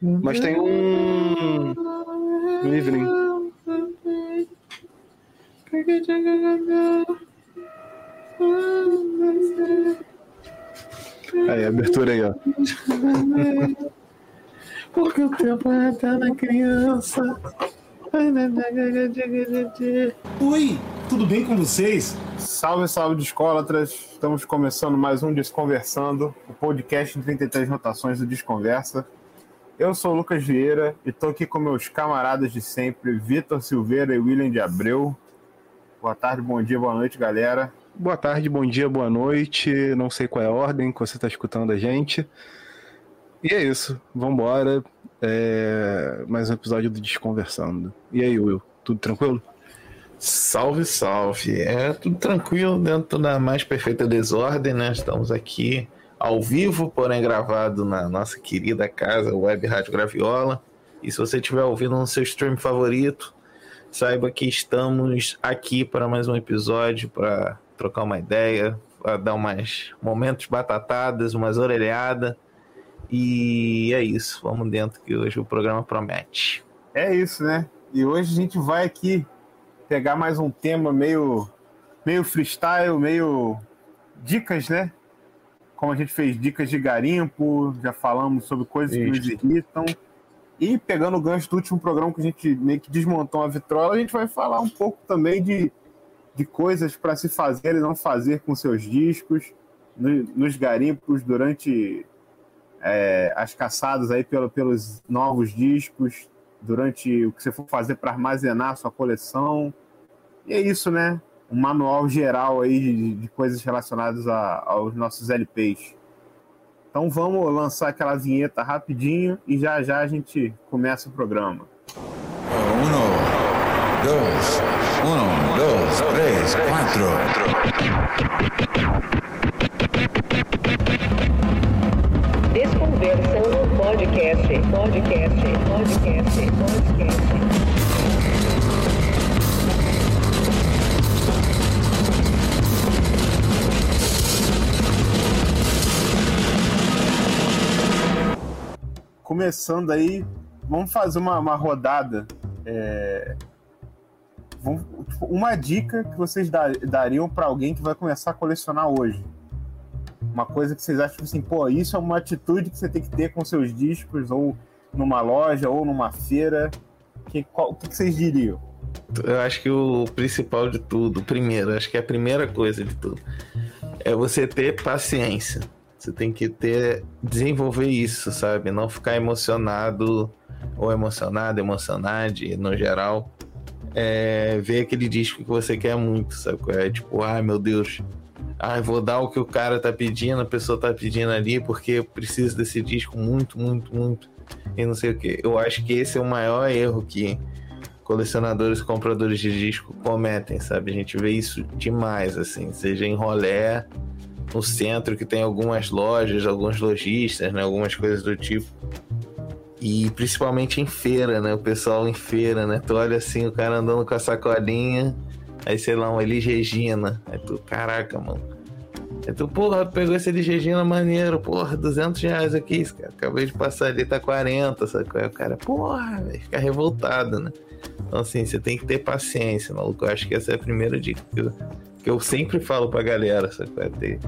Mas tem um. um evening. Aí, abertura aí, ó. Porque o tempo é da criança. Oi, tudo bem com vocês? Salve, salve de escolatras. Estamos começando mais um Desconversando, o podcast de 33 rotações do Desconversa. Eu sou o Lucas Vieira e estou aqui com meus camaradas de sempre, Vitor Silveira e William de Abreu. Boa tarde, bom dia, boa noite, galera. Boa tarde, bom dia, boa noite. Não sei qual é a ordem que você está escutando a gente. E é isso, vambora. É... Mais um episódio do Desconversando. E aí, Will, tudo tranquilo? Salve, salve. É tudo tranquilo dentro da mais perfeita desordem, né? Estamos aqui ao vivo, porém gravado na nossa querida casa Web Rádio Graviola. E se você estiver ouvindo no seu stream favorito, saiba que estamos aqui para mais um episódio para trocar uma ideia, para dar umas momentos batatadas, umas orelhadas. E é isso, vamos dentro que hoje o programa promete. É isso, né? E hoje a gente vai aqui pegar mais um tema meio, meio freestyle, meio dicas, né? Como a gente fez dicas de garimpo, já falamos sobre coisas isso. que nos irritam. E pegando o gancho do último programa que a gente meio que desmontou a vitrola, a gente vai falar um pouco também de, de coisas para se fazer e não fazer com seus discos, no, nos garimpos, durante é, as caçadas aí pelo, pelos novos discos, durante o que você for fazer para armazenar a sua coleção. E é isso, né? Um manual geral aí de, de coisas relacionadas a, aos nossos LPs. Então vamos lançar aquela vinheta rapidinho e já já a gente começa o programa. Um, dois, um, dois, três, quatro. Desconversando podcast, podcast, podcast, podcast. Começando aí, vamos fazer uma, uma rodada. É... Vamos, tipo, uma dica que vocês dariam para alguém que vai começar a colecionar hoje uma coisa que vocês acham tipo assim, pô, isso é uma atitude que você tem que ter com seus discos, ou numa loja, ou numa feira. Que, qual, o que vocês diriam? Eu acho que o principal de tudo, primeiro, acho que é a primeira coisa de tudo, é você ter paciência. Você tem que ter, desenvolver isso, sabe? Não ficar emocionado ou emocionado, emocionade, no geral. É, ver aquele disco que você quer muito, sabe? É tipo, ai meu Deus, ah, vou dar o que o cara tá pedindo, a pessoa tá pedindo ali, porque eu preciso desse disco muito, muito, muito, e não sei o que. Eu acho que esse é o maior erro que colecionadores e compradores de disco cometem, sabe? A gente vê isso demais, assim, seja em rolé, no centro, que tem algumas lojas, alguns lojistas, né? Algumas coisas do tipo. E principalmente em feira, né? O pessoal em feira, né? Tu olha assim, o cara andando com a sacolinha Aí, sei lá, um Elis Regina. Aí tu, caraca, mano. Aí tu, porra, pegou esse Elis Regina maneiro, porra, 200 reais aqui, cara. Acabei de passar ali, tá 40, sabe? Aí o cara, porra, vai ficar revoltado, né? Então, assim, você tem que ter paciência, maluco. Eu acho que essa é a primeira dica que eu, que eu sempre falo pra galera, sabe? É ter,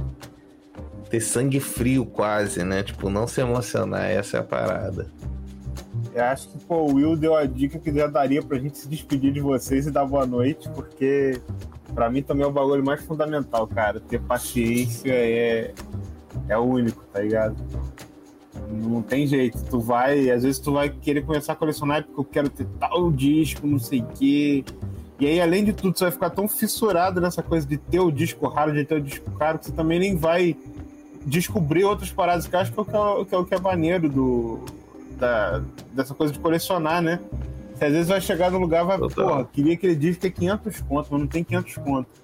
ter sangue frio quase, né? Tipo, não se emocionar, essa é a parada. Eu acho que pô, o Will deu a dica que já daria pra gente se despedir de vocês e dar boa noite, porque para mim também é o bagulho mais fundamental, cara. Ter paciência é, é o único, tá ligado? Não tem jeito. Tu vai, às vezes tu vai querer começar a colecionar porque eu quero ter tal disco, não sei o quê. E aí, além de tudo, você vai ficar tão fissurado nessa coisa de ter o disco raro, de ter o disco caro, que você também nem vai descobrir outras paradas que eu acho que é o que é, que é maneiro do, da, dessa coisa de colecionar, né? Você às vezes vai chegar no lugar e vai, Total. porra, queria aquele disco ter 500 conto, mas não tem 500 conto.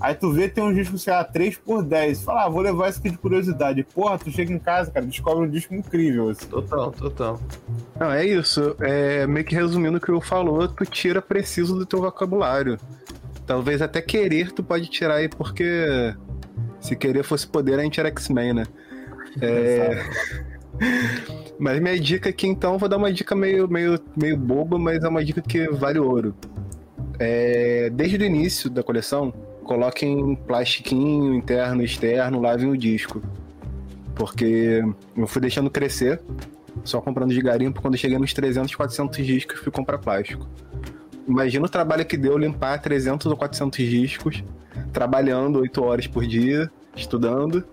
Aí tu vê, tem um disco, sei lá, 3 por 10. Fala, ah, vou levar isso aqui de curiosidade. Porra, tu chega em casa, cara, descobre um disco incrível. Assim. Total, total. Não, é isso. É, meio que resumindo o que eu falou, tu tira preciso do teu vocabulário. Talvez até querer tu pode tirar aí, porque se querer fosse poder, a gente era X-Men, né? É... Mas minha dica aqui, então, vou dar uma dica meio, meio, meio boba, mas é uma dica que vale ouro. É, desde o início da coleção, coloquem plastiquinho interno externo, lavem o disco. Porque eu fui deixando crescer, só comprando de garimpo, quando cheguei nos 300, 400 discos, fui comprar plástico. Imagina o trabalho que deu limpar 300 ou 400 discos, trabalhando 8 horas por dia, estudando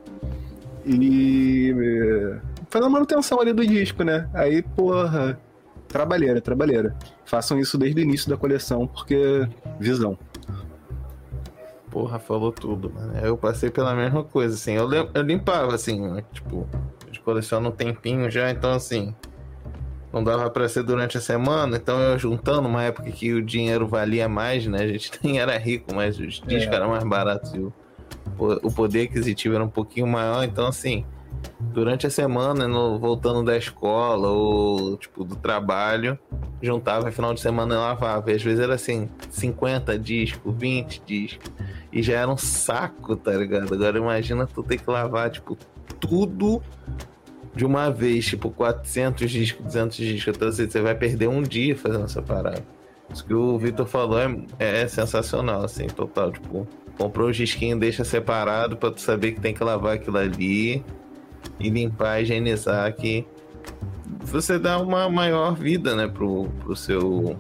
e eh, fazendo manutenção ali do disco, né? Aí, porra, trabalheira, trabalheira. Façam isso desde o início da coleção, porque visão. Porra, falou tudo, mano. Eu passei pela mesma coisa, assim. Eu, eu limpava, assim, né? tipo, de coleciono um tempinho já, então, assim, não dava pra ser durante a semana. Então, eu juntando uma época que o dinheiro valia mais, né? A gente nem era rico, mas os discos eram mais baratos e o, o poder aquisitivo era um pouquinho maior. Então, assim, durante a semana, no- voltando da escola ou, tipo, do trabalho, juntava final de semana e lavava. E às vezes era assim, 50 discos, 20 discos. E já era um saco, tá ligado? Agora imagina tu ter que lavar, tipo, tudo de uma vez, tipo, 400 discos, 200 discos. Então assim, você vai perder um dia fazendo essa parada. Isso que o Vitor falou é, é sensacional, assim, total. Tipo, comprou o disquinho, deixa separado pra tu saber que tem que lavar aquilo ali e limpar, higienizar que você dá uma maior vida, né, pro, pro seu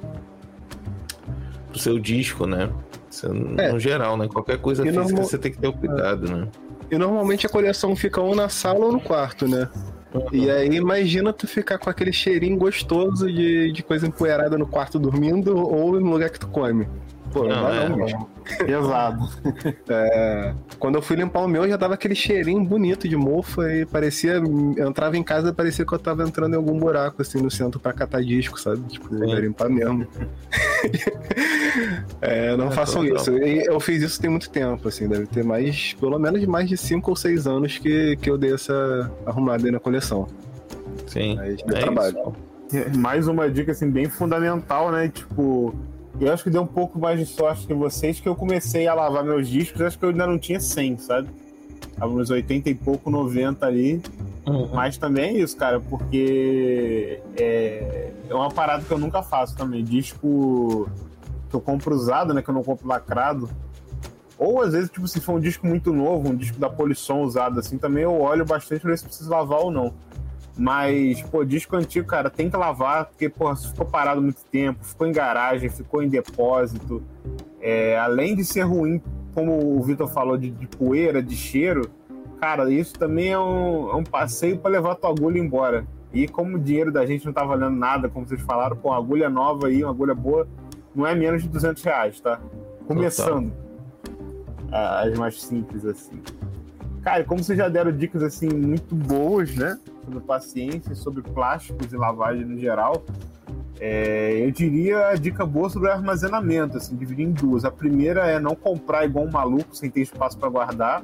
pro seu disco, né? Você- É. No geral, né? Qualquer coisa E física normal- você tem que ter o cuidado, né? E normalmente a coleção fica ou na sala ou no quarto, né? E aí imagina tu ficar com aquele cheirinho gostoso de, de coisa empoeirada no quarto dormindo ou no lugar que tu come. Pô, não, Não, dá é. não, bicho. Pesado. Quando eu fui limpar o meu, já dava aquele cheirinho bonito de mofa e parecia. Eu entrava em casa e parecia que eu tava entrando em algum buraco, assim, no centro pra catar disco, sabe? Tipo, Sim. pra limpar mesmo. é, não É, façam isso. E eu fiz isso tem muito tempo, assim, deve ter mais, pelo menos mais de 5 ou 6 anos que, que eu dei essa arrumada aí na coleção. Sim. Mas deu É trabalho. isso. Mais uma dica assim bem fundamental, né? Tipo, eu acho que deu um pouco mais de sorte que vocês que eu comecei a lavar meus discos, acho que eu ainda não tinha 100, sabe? Tava nos 80 e pouco, 90 ali. Uhum. Mas também é isso, cara, porque é, é uma parada que eu nunca faço também. Disco que eu compro usado, né? Que eu não compro lacrado. Ou às vezes, tipo, se for um disco muito novo, um disco da Polisson usado assim, também eu olho bastante pra ver se precisa lavar ou não. Mas, pô, disco antigo, cara, tem que lavar, porque, pô, ficou parado muito tempo, ficou em garagem, ficou em depósito. É, além de ser ruim, como o Vitor falou, de, de poeira, de cheiro, cara, isso também é um, é um passeio para levar tua agulha embora. E como o dinheiro da gente não tá valendo nada, como vocês falaram, pô, uma agulha nova aí, uma agulha boa, não é menos de 200 reais, tá? Começando. Ah, As mais simples, assim. Cara, como vocês já deram dicas, assim, muito boas, né? Sobre paciência, sobre plásticos e lavagem no geral, é, eu diria a dica boa sobre armazenamento, assim, dividir em duas. A primeira é não comprar igual um maluco, sem ter espaço para guardar.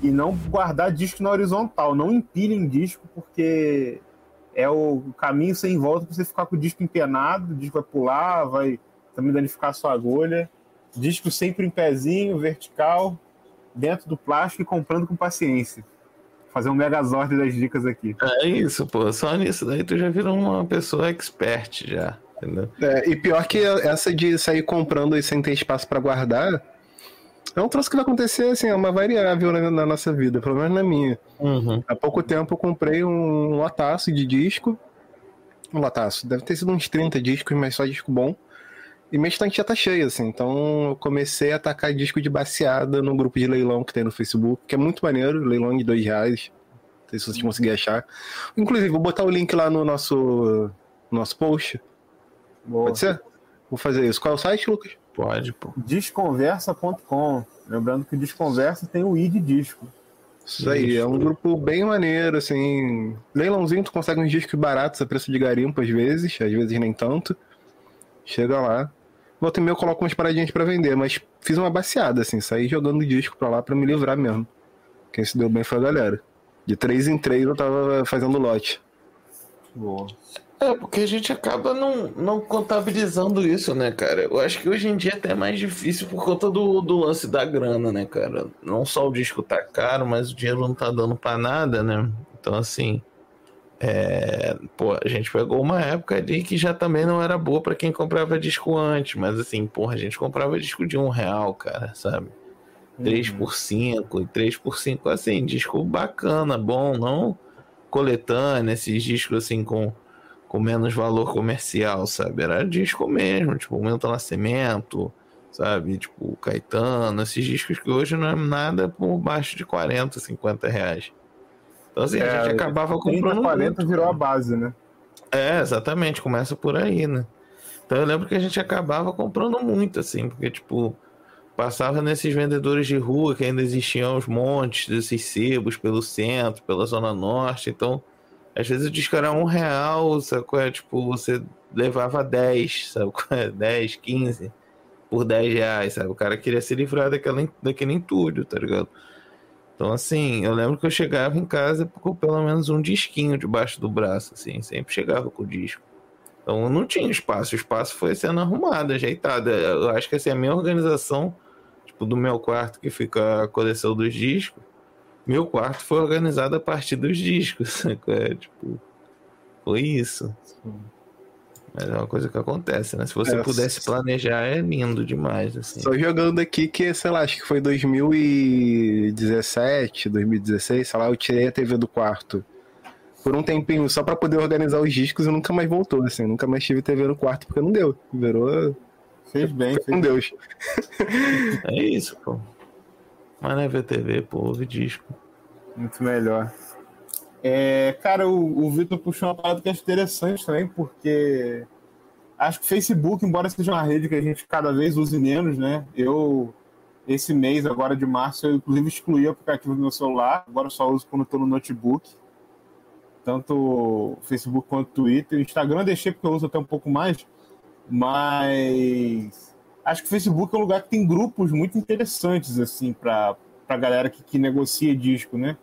E não guardar disco na horizontal. Não empilhem disco, porque é o caminho sem volta para você ficar com o disco empenado, o disco vai pular, vai também danificar a sua agulha. Disco sempre em pezinho, vertical, dentro do plástico e comprando com paciência. Fazer um megazord das dicas aqui. É isso, pô. Só nisso daí tu já virou uma pessoa expert já. Entendeu? É, e pior que essa de sair comprando e sem ter espaço pra guardar, é um troço que vai acontecer, assim, é uma variável na, na nossa vida, pelo menos na minha. Uhum. Há pouco tempo eu comprei um lotaço de disco. Um lotaço, deve ter sido uns 30 discos, mas só disco bom. E minha estante já tá cheia, assim. Então eu comecei a atacar disco de baseada no grupo de leilão que tem no Facebook, que é muito maneiro, leilão de dois reais. Não sei se vocês conseguirem achar. Inclusive, vou botar o link lá no nosso, no nosso post. Boa. Pode ser? Vou fazer isso. Qual é o site, Lucas? Pode, pô. Desconversa.com. Lembrando que o Desconversa tem o i de disco. Isso aí, é um grupo bem maneiro, assim. Leilãozinho, tu consegue uns discos baratos a preço de garimpo às vezes, às vezes nem tanto. Chega lá. Volta e meia eu coloco umas paradinhas pra vender, mas fiz uma baseada, assim, saí jogando disco pra lá pra me livrar mesmo. Quem se deu bem foi a galera. De três em três eu tava fazendo lote. Boa. É, porque a gente acaba não, não contabilizando isso, né, cara? Eu acho que hoje em dia é até mais difícil por conta do, do lance da grana, né, cara? Não só o disco tá caro, mas o dinheiro não tá dando pra nada, né? Então, assim, É, pô, a gente pegou uma época ali que já também não era boa pra quem comprava disco antes, mas assim, porra, a gente comprava disco de um real, cara, sabe? 3 por 5 e 3 por 5 assim, disco bacana, bom, não coletânea, esses discos assim com, com menos valor comercial, sabe? Era disco mesmo, tipo, Milton Nascimento, sabe? Tipo, Caetano, esses discos que hoje não é nada por baixo de 40, 50 reais. Então assim, a É, gente acabava 30, comprando 40 muito, virou a base, né? É, exatamente, começa por aí, né? Então eu lembro que a gente acabava comprando muito, assim, porque, tipo, passava nesses vendedores de rua que ainda existiam os montes desses sebos pelo centro, pela zona norte, então, às vezes o disco era um real, sabe é? Tipo, você levava 10, sabe é? 10, 15 por 10 reais, sabe? O cara queria se livrar daquela, daquele entulho, tá ligado? Então, assim, eu lembro que eu chegava em casa com pelo menos um disquinho debaixo do braço, assim, sempre chegava com o disco. Então não tinha espaço, o espaço foi sendo arrumado, ajeitado. Eu acho que assim, a minha organização, tipo, do meu quarto que fica a coleção dos discos, meu quarto foi organizado a partir dos discos, sacou? é, tipo, foi isso. Mas é uma coisa que acontece, né? Se você É, pudesse planejar, é lindo demais, assim. Só jogando aqui que, sei lá, acho que foi 2017, 2016, sei lá, eu tirei a TV do quarto por um tempinho só pra poder organizar os discos e nunca mais voltou, assim. Nunca mais tive TV no quarto porque não deu. Virou Fez bem, com fez Deus. É isso, pô. Mas não é VTV, pô, ouve disco. muito melhor. É, cara, o, o Vitor puxou uma parada que acho interessante também, porque acho que o Facebook, embora seja uma rede que a gente cada vez use menos, né? Eu, esse mês, agora de março, eu inclusive excluí o aplicativo do meu celular, agora eu só uso quando estou no notebook. Tanto o Facebook quanto o Twitter. O Instagram eu deixei porque eu uso até um pouco mais, mas acho que o Facebook é um lugar que tem grupos muito interessantes, assim, para a galera que, que negocia disco, né?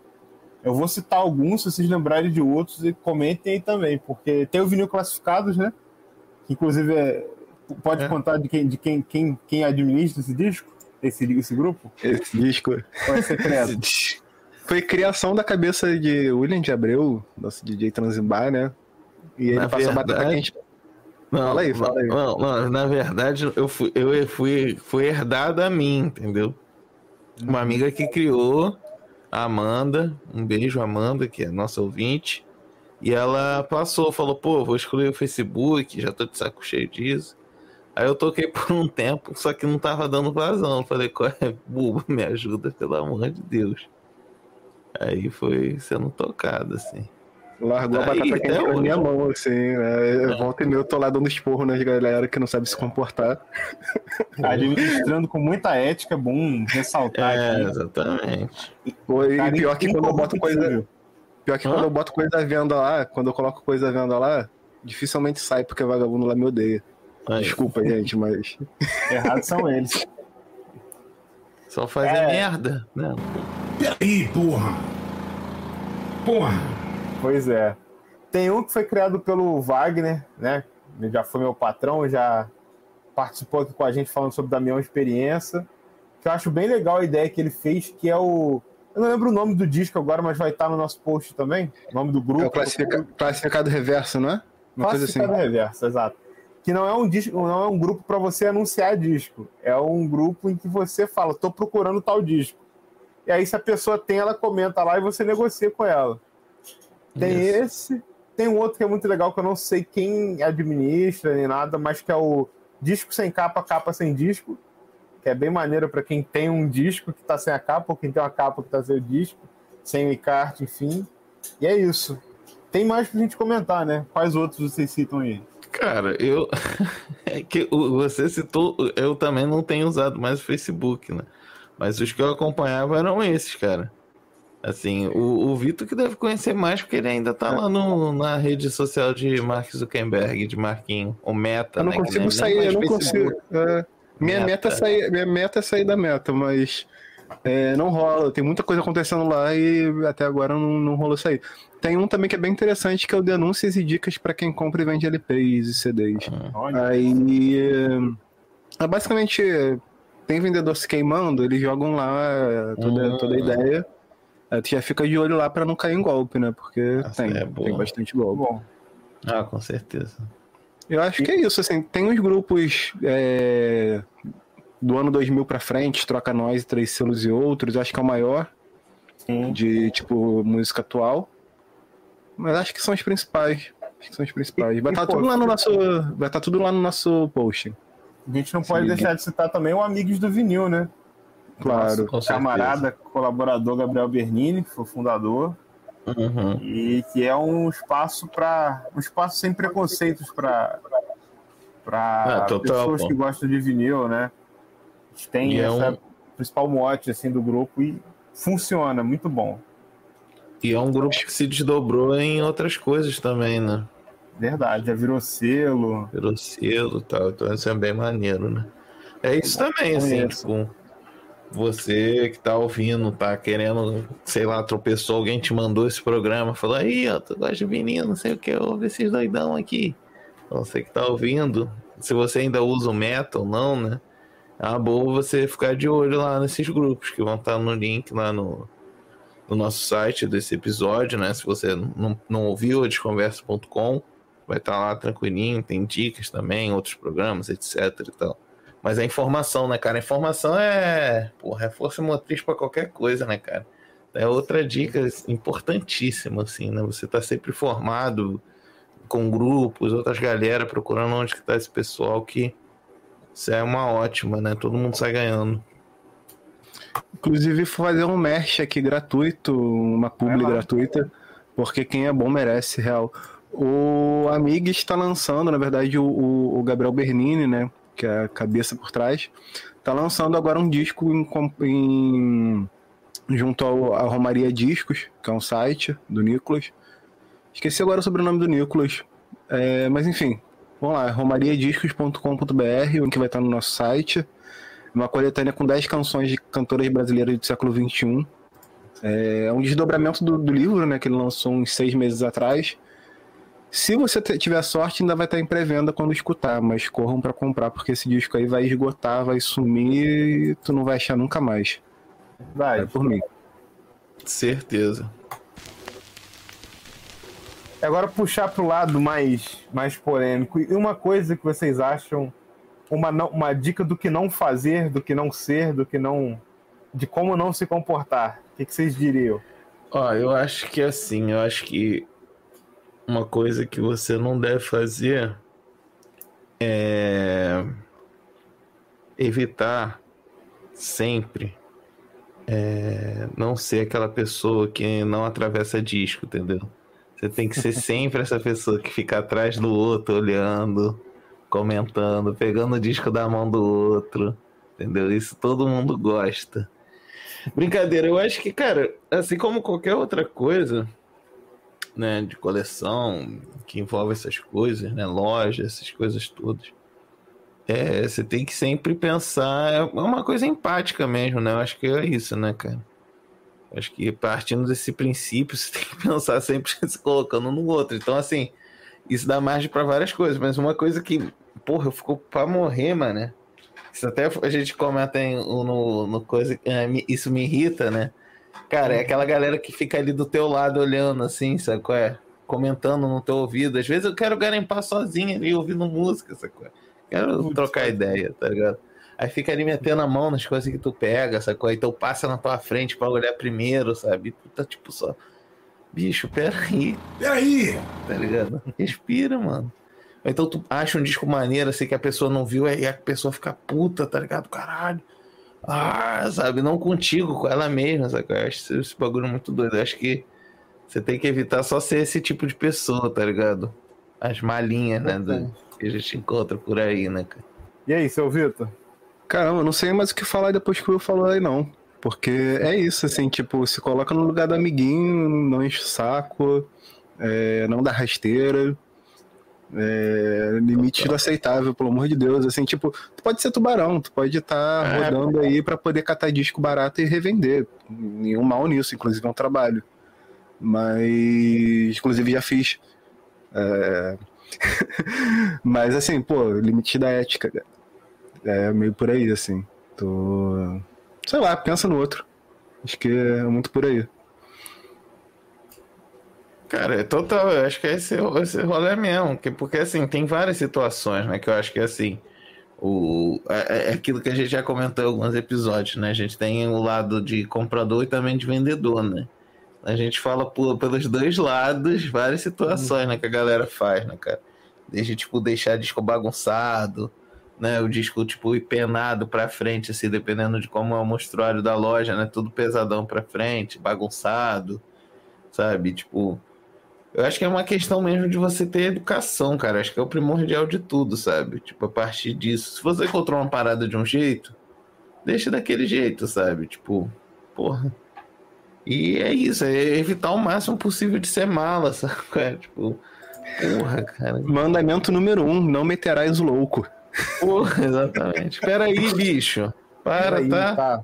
Eu vou citar alguns, se vocês lembrarem de outros, e comentem aí também, porque tem o vinil classificados, né? Que inclusive é- pode É. contar de quem, de quem, quem, quem administra esse disco, esse, esse grupo, Esse disco ou é secreto? foi criação da cabeça de William de Abreu, nosso DJ Transimbar, né? E ele Na passou a batata quente. Não, Fala aí, fala aí. Não, não, na verdade, eu fui, eu fui, fui herdado a mim, entendeu? Uma amiga que criou, a Amanda, um beijo, Amanda, que é nossa ouvinte, e ela passou, falou, pô, vou excluir o Facebook, já tô de saco cheio disso. Aí eu toquei por um tempo, só que não tava dando vazão. Falei, qual é, bubo, me ajuda, pelo amor de Deus. Aí foi sendo tocado, assim. Largou a batata quente na hoje. minha mão, assim. Né? Volta e meia eu tô lá dando esporro nas galera que não sabe se comportar. Administrando com muita ética, é bom ressaltar É, aqui. exatamente. E pior que quando eu boto coisa. Pior que Hã? quando eu boto coisa à venda lá, quando eu coloco coisa à venda lá, dificilmente sai porque vagabundo lá me odeia. Aí, Desculpa, gente, mas. Errados são eles. Só fazer É. merda, né? Peraí, porra! Porra! Pois é. Tem um que foi criado pelo Wagner, né? Ele já foi meu patrão, já participou aqui com a gente falando sobre Damião Experiência. Que eu acho bem legal a ideia que ele fez, que é o. Eu não lembro o nome do disco agora, mas vai estar no nosso post também. O nome do grupo. É o classifica- classificado reverso, não é? Uma coisa assim. Classificado reverso, exato. Que não é um disco, não é um grupo para você anunciar disco. É um grupo em que você fala, tô procurando tal disco. E aí, se a pessoa tem, ela comenta lá e você negocia com ela. Tem Isso. esse, tem um outro que é muito legal que eu não sei quem administra nem nada, mas que é o disco sem capa, capa sem disco, que é bem maneiro para quem tem um disco que tá sem a capa, ou quem tem uma capa que tá sem o disco, sem o encarte, enfim. E é isso. Tem mais pra gente comentar, né? Quais outros vocês citam aí? Cara, eu. É que você citou, eu também não tenho usado mais o Facebook, né? Mas os que eu acompanhava eram esses, cara. Assim, o, o Vitor que deve conhecer mais, porque ele ainda tá lá no, na rede social de Mark Zuckerberg, de Marquinho, o Meta, Eu não né? consigo sair, eu não Facebook. consigo. é, minha, Meta. meta. é sair, minha meta é sair da meta, mas é, não rola. Tem muita coisa acontecendo lá e até agora não, não rolou sair. Tem um também que é bem interessante, que é o denúncias e dicas para quem compra e vende LPs e CDs. Olha, Aí, é, é, basicamente, tem vendedor se queimando, eles jogam lá é, toda, toda a ideia. Aí tu já fica de olho lá pra não cair em golpe, né? Porque Nossa, tem, é tem bastante golpe. Bom, Ah, com certeza. Eu acho que é isso, assim, tem uns grupos é, do ano 2000 pra frente, Troca Nós, Três Selos e Outros, acho que é o maior, sim. de, tipo, música atual. Mas acho que são os principais. Acho que são os principais. Vai E, estar pô, tudo lá no nosso. Vai estar tudo lá no nosso post. A gente não pode Sim. deixar de citar também o Amigos do Vinil, né? Claro. Com certeza. Camarada, colaborador Gabriel Bernini, que foi o fundador, Uhum. e que é um espaço para um espaço sem preconceitos para para Ah, total, pessoas que gostam de vinil, né? A gente tem E é essa um- principal mote assim do grupo e funciona muito bom. E é um grupo que se desdobrou em outras coisas também, né? Verdade, já virou selo. Virou selo e tal. Então isso é bem maneiro, né? É isso também, assim, tipo. Você que tá ouvindo, tá querendo, sei lá, tropeçou, alguém te mandou esse programa, falou, aí, ó, tu gosta de vinil, não sei o que, ouve esses doidão aqui. Você que tá ouvindo, se você ainda usa o metal ou não, né? É uma boa você ficar de olho lá nesses grupos que vão estar no link lá no, no nosso site desse episódio, né? Se você não, não ouviu, é desconversa.com, vai estar lá tranquilinho, tem dicas também, outros programas, etc e tal. Mas a informação, né, cara? A informação é, porra, é força motriz pra qualquer coisa, né, cara? É outra dica importantíssima, assim, né? Você tá sempre formado com grupos, outras galera procurando onde que tá esse pessoal que isso é uma ótima, né? Todo mundo sai ganhando. Inclusive, fazer um merch aqui gratuito, uma publi gratuita, porque quem é bom merece, real. O Amig está lançando, na verdade, o, o- o Gabriel Bernini, né? Que é a cabeça por trás, tá lançando agora um disco em, em- junto ao, à Romaria Discos, que é um site do Nicolas. Esqueci agora o sobrenome do Nicolas. É, mas enfim, vamos lá, romariadiscos.com.br, o link vai estar no nosso site. Uma coletânea com 10 canções de cantoras brasileiras do século XXI. É um desdobramento do, do livro, né, que ele lançou uns seis meses atrás. Se você tiver sorte, ainda vai estar em pré-venda quando escutar, mas corram pra comprar, porque esse disco aí vai esgotar, vai sumir e tu não vai achar nunca mais. Vai. É por mim. Certeza. Agora puxar para o lado mais, mais polêmico. E uma coisa que vocês acham, uma, uma dica do que não fazer, do que não ser, do que não. de como não se comportar. O que, que vocês diriam? Ó, eu acho que assim, eu acho que uma coisa que você não deve fazer é evitar sempre é, não ser aquela pessoa que não atravessa disco, entendeu? Você tem que ser sempre essa pessoa que fica atrás do outro, olhando, comentando, pegando o disco da mão do outro, entendeu? Isso todo mundo gosta. Brincadeira, eu acho que, cara, assim como qualquer outra coisa, né, de coleção que envolve essas coisas, né, loja, essas coisas todas, é, você tem que sempre pensar, é uma coisa empática mesmo, né? Eu acho que é isso, né, cara? Eu acho que partindo desse princípio, você tem que pensar sempre se colocando no outro. Então, assim, isso dá margem pra várias coisas, mas uma coisa que, porra, eu fico pra morrer, mano? Isso até a gente comenta em- no, no coisa, é, isso me irrita, né? Cara, é aquela galera que fica ali do teu lado olhando assim, sabe qual é? Comentando no teu ouvido. Às vezes eu quero garimpar sozinho ali, ouvindo música, sabe qual é? Quero trocar ideia, tá ligado? Aí fica ali metendo a mão nas coisas que tu pega, sabe qual é? Então passa na tua frente pra olhar primeiro, sabe? E tu tá tipo só... Bicho, peraí, Peraí! tá ligado? Respira, mano. Então tu acha um disco maneiro, assim, que a pessoa não viu, aí a pessoa fica puta, tá ligado? Caralho. Ah, sabe? Não contigo, com ela mesma, sabe? Eu acho esse, esse bagulho muito doido. Eu acho que você tem que evitar só ser esse tipo de pessoa, tá ligado? As malinhas, né? do- que a gente encontra por aí, né, cara? E aí, seu Vitor? Caramba, eu não sei mais o que falar depois que o Will falou aí, não. Porque é isso, assim, tipo, se coloca no lugar do amiguinho, não enche o saco, é, não dá rasteira. É, limite do aceitável, pelo amor de Deus. Assim, tipo, tu pode ser tubarão, tu pode estar É. rodando aí pra poder catar disco barato e revender. Nenhum mal nisso, inclusive é um trabalho. Mas, inclusive, já fiz. É, Mas assim, pô, limite da ética. cara. É meio por aí, assim. Tô. Sei lá, pensa no outro. Acho que é muito por aí. Cara, é total, eu acho que é esse, esse rolê mesmo. Que, porque assim, tem várias situações, né? Que eu acho que assim. O, é, é aquilo que a gente já comentou em alguns episódios, né? A gente tem o lado de comprador e também de vendedor, né? A gente fala por, pelos dois lados várias situações, né? Que a galera faz, né, cara? Desde, tipo, deixar disco bagunçado, né? O disco, tipo, penado pra frente, assim, dependendo de como é o mostruário da loja, né? Tudo pesadão pra frente, bagunçado, sabe? Tipo, eu acho que é uma questão mesmo de você ter educação, cara. Acho que é o primordial de tudo, sabe? Tipo, a partir disso. Se você encontrou uma parada de um jeito, deixa daquele jeito, sabe? Tipo, porra. E é isso, é evitar o máximo possível de ser mala, sabe? É, tipo, porra, cara. Mandamento número um: não meterás o louco. Porra, exatamente. Espera aí, bicho. Para, Aí, tá?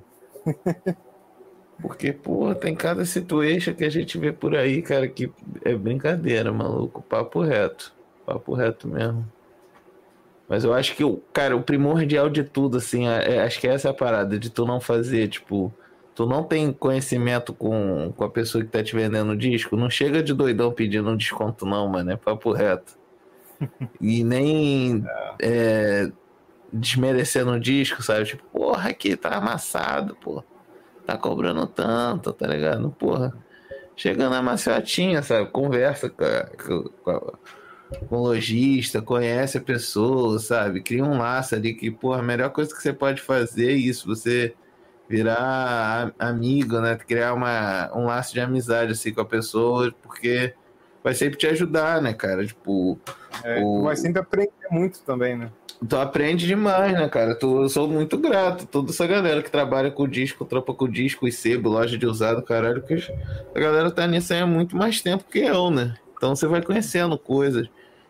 Porque, pô, tem cada situation que a gente vê por aí, cara, que é brincadeira, maluco. Papo reto. Papo reto mesmo. Mas eu acho que, cara, o primordial de tudo, assim, é- é- acho que essa é a parada, de tu não fazer, tipo, tu não tem conhecimento com, com a pessoa que tá te vendendo o disco, não chega de doidão pedindo um desconto, não, mano, é papo reto. E nem é, desmerecendo o disco, sabe? Tipo, porra, aqui tá amassado, pô tá cobrando tanto, tá ligado? Porra, chega na maciotinha, sabe? Conversa com, com, com o lojista, conhece a pessoa, sabe? Cria um laço ali que, porra, a melhor coisa que você pode fazer é isso, você virar amigo, né? Criar uma, um laço de amizade assim com a pessoa, porque vai sempre te ajudar, né, cara? Tipo, É, O- vai sempre aprender muito também, né? Tu aprende demais, né, cara? Tu, eu sou muito grato. Toda essa galera que trabalha com disco, tropa com disco e sebo, loja de usado, caralho, que a galera tá nisso aí há muito mais tempo que eu, né? Então você vai conhecendo coisas.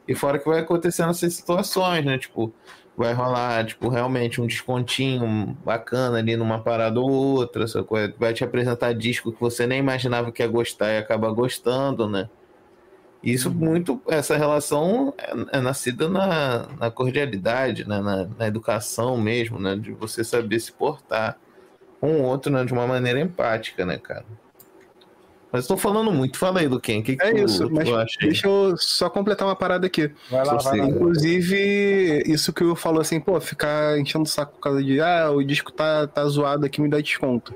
E fora que vai acontecendo essas situações, né? Tipo, vai rolar, tipo, realmente um descontinho bacana ali numa parada ou outra, sacou? vai te apresentar disco que você nem imaginava que ia gostar e acaba gostando, né? Isso muito, essa relação é, é nascida na, na cordialidade, né? na, na educação mesmo, né? De você saber se portar com o outro né? de uma maneira empática, né, cara? Mas estou falando muito, fala aí do quem? O que, que É tu, isso, tu mas acha aí? deixa eu só completar uma parada aqui. Vai lá, vai lá. Inclusive, isso que eu falou assim, pô, ficar enchendo o saco por causa de, ah, o disco tá, tá zoado aqui, me dá desconto.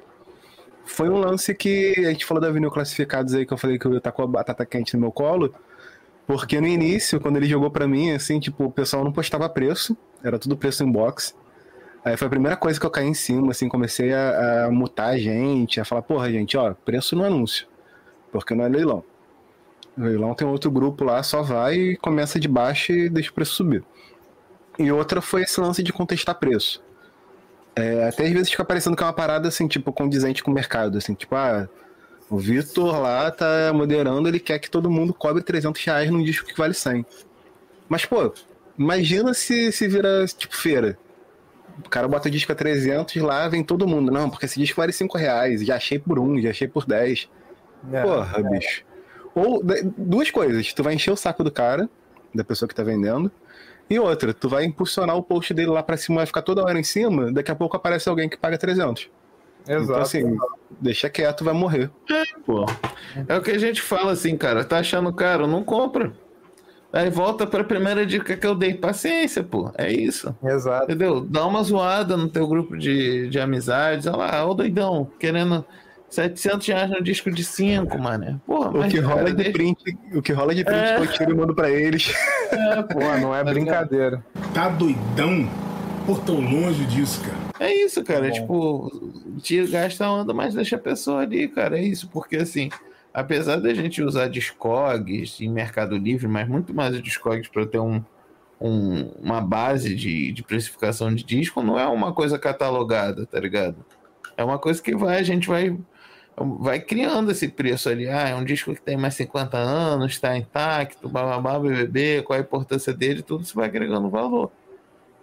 Foi um lance que a gente falou da vinil classificados aí, que eu falei que eu tá com a batata quente no meu colo. Porque no início, quando ele jogou pra mim, assim, tipo, o pessoal não postava preço, era tudo preço em box. Aí foi a primeira coisa que eu caí em cima, assim, comecei a, a mutar a gente, a falar, porra, gente, ó, preço no anúncio, porque não é leilão. O leilão tem outro grupo lá, só vai e começa de baixo e deixa o preço subir. E outra foi esse lance de contestar preço. É, até às vezes fica parecendo que é uma parada assim, tipo, condizente com o mercado, assim, tipo, ah, o Vitor lá tá moderando, ele quer que todo mundo cobre 300 reais num disco que vale 100. Mas, pô, imagina se, se vira, tipo, feira. O cara bota o disco a 300 lá, vem todo mundo. Não, porque esse disco vale 5 reais, já achei por 1, já achei por 10. É, Porra, bicho. Ou duas coisas. Tu vai encher o saco do cara, da pessoa que tá vendendo. E outra, tu vai impulsionar o post dele lá pra cima, vai ficar toda hora em cima. Daqui a pouco aparece alguém que paga 300. Exato. Então, assim, deixa quieto, vai morrer. Pô, é o que a gente fala assim, cara. Tá achando caro? Não compra. Aí volta pra primeira dica que eu dei. Paciência, pô. É isso. Exato. Entendeu? Dá uma zoada no teu grupo de, de amizades. Olha lá, ô doidão, querendo 700 reais no disco de 5, mano. Porra, O mas, que rola cara, de deixa- print, o que rola de print É. que eu tiro e mando pra eles. É, pô, não é Tá brincadeira. Tá doidão? Pô, tô longe disso, cara. É isso, cara. Bom. Tipo, tira, gasta a onda, mas deixa a pessoa ali, cara. É isso, porque assim, apesar da gente usar Discogs em Mercado Livre, mas muito mais o Discogs para ter um, um- uma base de, de precificação de disco, não é uma coisa catalogada, tá ligado? É uma coisa que vai, a gente vai vai criando esse preço ali. Ah, é um disco que tem mais 50 anos, está intacto, bababá, BBB, qual a importância dele, tudo isso vai agregando valor.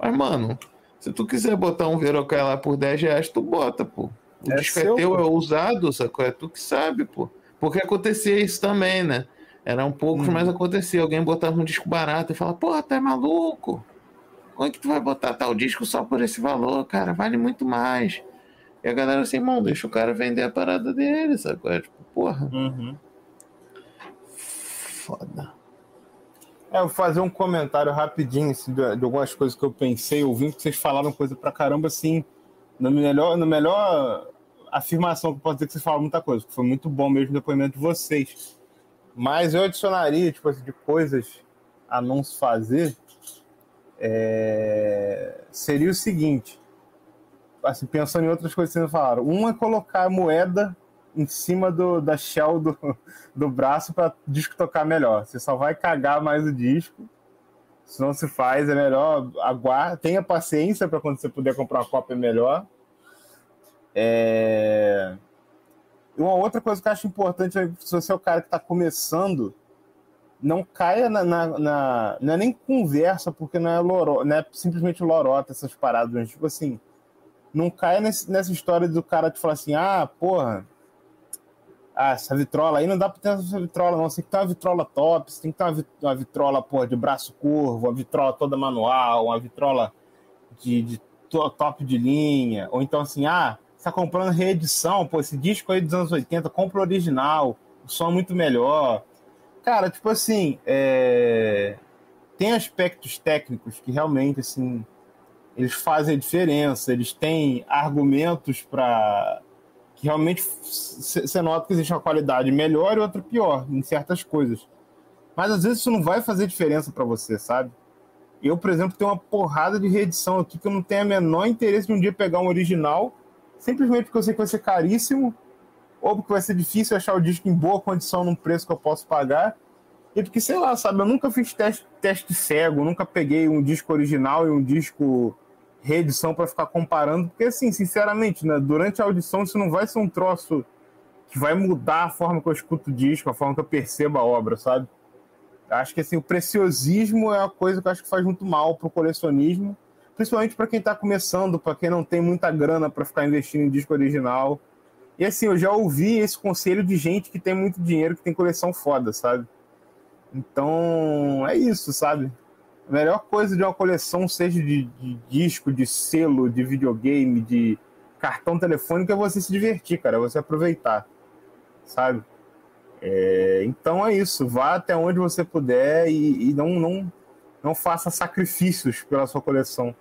Mas, mano, se tu quiser botar um Verocai lá por 10 reais, tu bota, pô. O É disco seu, é teu, pô. é usado, sacou? É tu que sabe, pô. Porque acontecia isso também, né? Eram poucos, Uhum. mas acontecia. Alguém botava um disco barato e fala, porra, tu é maluco? Como é que tu vai botar tal disco só por esse valor, cara? Vale muito mais. E a galera assim, irmão, deixa o cara vender a parada dele, sacou? É tipo, porra. Uhum. foda. É, eu vou fazer um comentário rapidinho assim, de, de algumas coisas que eu pensei ouvindo, que vocês falaram coisa pra caramba, assim, no melhor, no melhor afirmação que eu posso dizer que vocês falaram muita coisa, que foi muito bom mesmo o depoimento de vocês. Mas eu adicionaria, tipo assim, de coisas a não se fazer, é, seria o seguinte, assim, pensando em outras coisas que vocês falaram. Um é colocar a moeda em cima do, da shell do, do braço para disco tocar melhor. Você só vai cagar mais o disco. Se não se faz, é melhor aguardar, tenha paciência para quando você puder comprar uma cópia melhor. É... Uma outra coisa que eu acho importante é se você é o cara que está começando, não caia na, na, na, Não é nem conversa, porque não é, loro, não é simplesmente lorota essas paradas. Mas, tipo assim, não caia nesse, nessa história do cara te falar assim: ah, porra, ah, essa vitrola aí não dá pra ter essa vitrola, não. Você tem que ter uma vitrola top, você tem que ter uma, uma vitrola, porra, de braço curvo, uma vitrola toda manual, uma vitrola de, de top de linha. Ou então assim, ah, você tá comprando reedição, pô, esse disco aí dos anos 80, compra o original, o som é muito melhor. Cara, tipo assim, é... tem aspectos técnicos que realmente, assim, eles fazem a diferença, eles têm argumentos para que realmente você nota que existe uma qualidade melhor e outra pior em certas coisas. Mas às vezes isso não vai fazer diferença para você, sabe? Eu, por exemplo, tenho uma porrada de reedição aqui que eu não tenho o menor interesse de um dia pegar um original, simplesmente porque eu sei que vai ser caríssimo, ou porque vai ser difícil achar o disco em boa condição num preço que eu posso pagar. E porque, sei lá, sabe, eu nunca fiz teste, teste cego, nunca peguei um disco original e um disco reedição para ficar comparando, porque assim, sinceramente, né, durante a audição isso não vai ser um troço que vai mudar a forma que eu escuto o disco, a forma que eu percebo a obra, sabe? Acho que assim, o preciosismo é uma coisa que eu acho que faz muito mal pro colecionismo, principalmente para quem está começando, para quem não tem muita grana para ficar investindo em disco original. E assim, eu já ouvi esse conselho de gente que tem muito dinheiro, que tem coleção foda, sabe? Então, é isso, sabe? A melhor coisa de uma coleção, seja de, de, disco, de selo, de videogame, de cartão telefônico, é você se divertir, cara, é você aproveitar, sabe? É, então é isso, vá até onde você puder e, e, não, não, não faça sacrifícios pela sua coleção.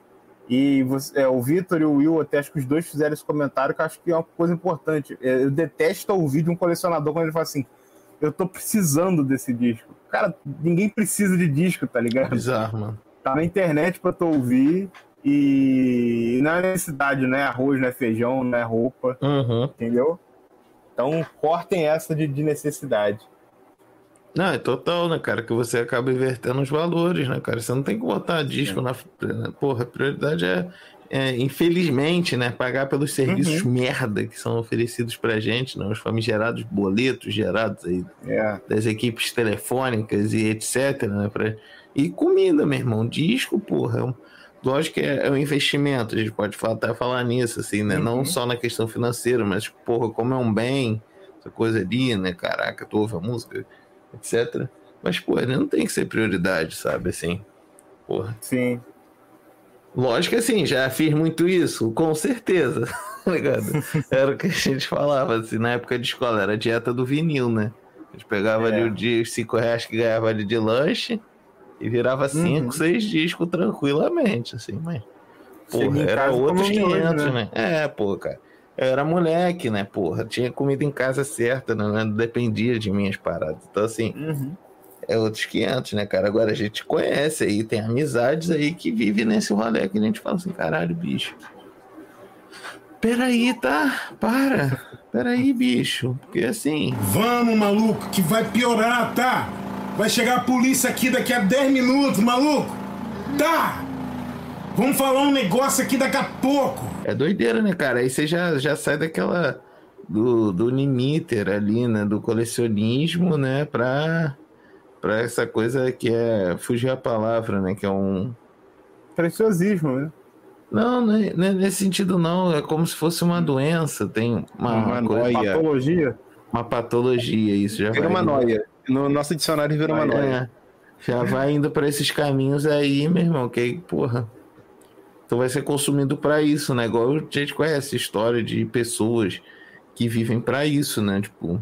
E você, é, o Vitor e o Will, até acho que os dois fizeram esse comentário, que acho que é uma coisa importante. É, eu detesto ouvir de um colecionador quando ele fala assim: eu tô precisando desse disco. Cara, ninguém precisa de disco, tá ligado? Bizarro, mano. Tá na internet pra tu ouvir e não é necessidade, não é arroz, não é feijão, não é roupa, Uhum. entendeu? Então cortem essa de, de necessidade. Não, é total, né, cara? Que você acaba invertendo os valores, né, cara? Você não tem que botar disco na. Porra, a prioridade é, é, infelizmente, né, pagar pelos serviços merda que são oferecidos pra gente, né? Os famigerados boletos gerados aí É. das equipes telefônicas e etc, né? Pra... E comida, meu irmão. Disco, porra, é lógico que é, é um investimento, a gente pode falar, até falar nisso, assim, né? Não só na questão financeira, mas, porra, como é um bem, essa coisa ali, né? Caraca, tu ouve a música, etc. Mas, porra, não tem que ser prioridade, sabe, assim. Porra. Sim. Lógico que assim, já fiz muito isso, com certeza, tá? Era o que a gente falava, assim, na época de escola, era a dieta do vinil, né? A gente pegava É. ali o dia, os 5 reais que ganhava ali de lanche e virava 5, Uhum. 6 discos tranquilamente, assim, mas. Porra, era outros comendo hoje, 500, né? né? É, pô, cara. Eu era moleque, né, porra? Tinha comida em casa certa, né? Não dependia de minhas paradas. Então, assim, Uhum. É outros 500, né, cara? Agora a gente conhece aí, tem amizades aí que vivem nesse rolê que a gente fala assim, caralho, bicho. Peraí, tá? Para. Peraí, bicho. Porque assim, Vamos, maluco, que vai piorar, tá? Vai chegar a polícia aqui daqui a 10 minutos, maluco! Tá! Vamos falar um negócio aqui daqui a pouco! é doideira, né, cara? Aí você já, já sai daquela. Do, do limiter ali, né? Do colecionismo, né? Pra, pra essa coisa que é. Fugir a palavra, né? Que é um. Preciosismo, né? Não, não é, não é nesse sentido, não. É como se fosse uma doença. Tem uma, Uma coisa- noia. Patologia. uma patologia, isso já Vira vai. uma noia. No nosso dicionário vira uma Vai, noia. É, já vai indo pra esses caminhos aí, meu irmão, que porra. Tu vai ser consumido pra isso, né? Igual a gente conhece história de pessoas que vivem pra isso, né? Tipo,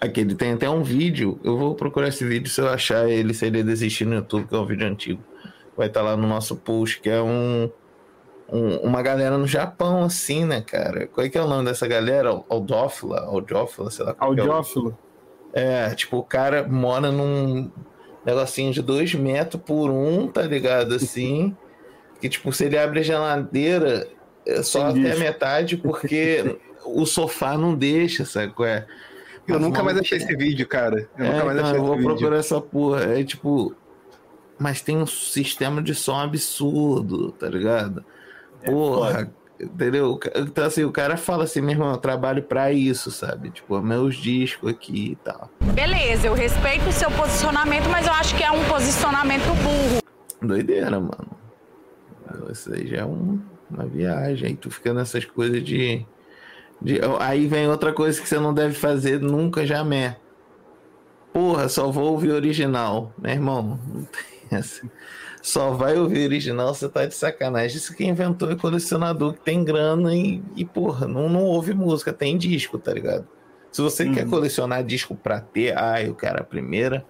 Aquele tem até um vídeo. Eu vou procurar esse vídeo se eu achar ele, se ele desistir no YouTube, que é um vídeo antigo. Vai estar lá no nosso post, que é um, um- uma galera no Japão, assim, né, cara? Qual é que é o nome dessa galera? Aldófila? Aldófila, sei lá. é o- Audiófilo. É, tipo, o cara mora num negocinho de dois metros por um, tá ligado? Assim. Que, tipo, se ele abre a geladeira, é só Tem até a metade, porque o sofá não deixa, sabe? é? Eu Mas, nunca mais achei esse vídeo, cara. Eu é, nunca mais então, achei eu vou procurar essa porra. É tipo. Mas tem um sistema de som absurdo, tá ligado? É Porra, entendeu? Então, assim, o cara fala assim, meu irmão, eu trabalho pra isso, sabe? Tipo, meus discos aqui e tal. Beleza, eu respeito o seu posicionamento, mas eu acho que é um posicionamento burro. Doideira, mano. Isso aí já é um- uma viagem. Aí tu fica nessas coisas de, de- Aí vem outra coisa que você não deve fazer nunca, jamais. Porra, só vou ouvir original. Meu irmão, não tem essa. Só vai ouvir original, você tá de sacanagem. Isso quem inventou é colecionador que tem grana e, e porra, não, não ouve música, tem disco, tá ligado? Se você quer colecionar disco pra ter, ah, eu quero a primeira,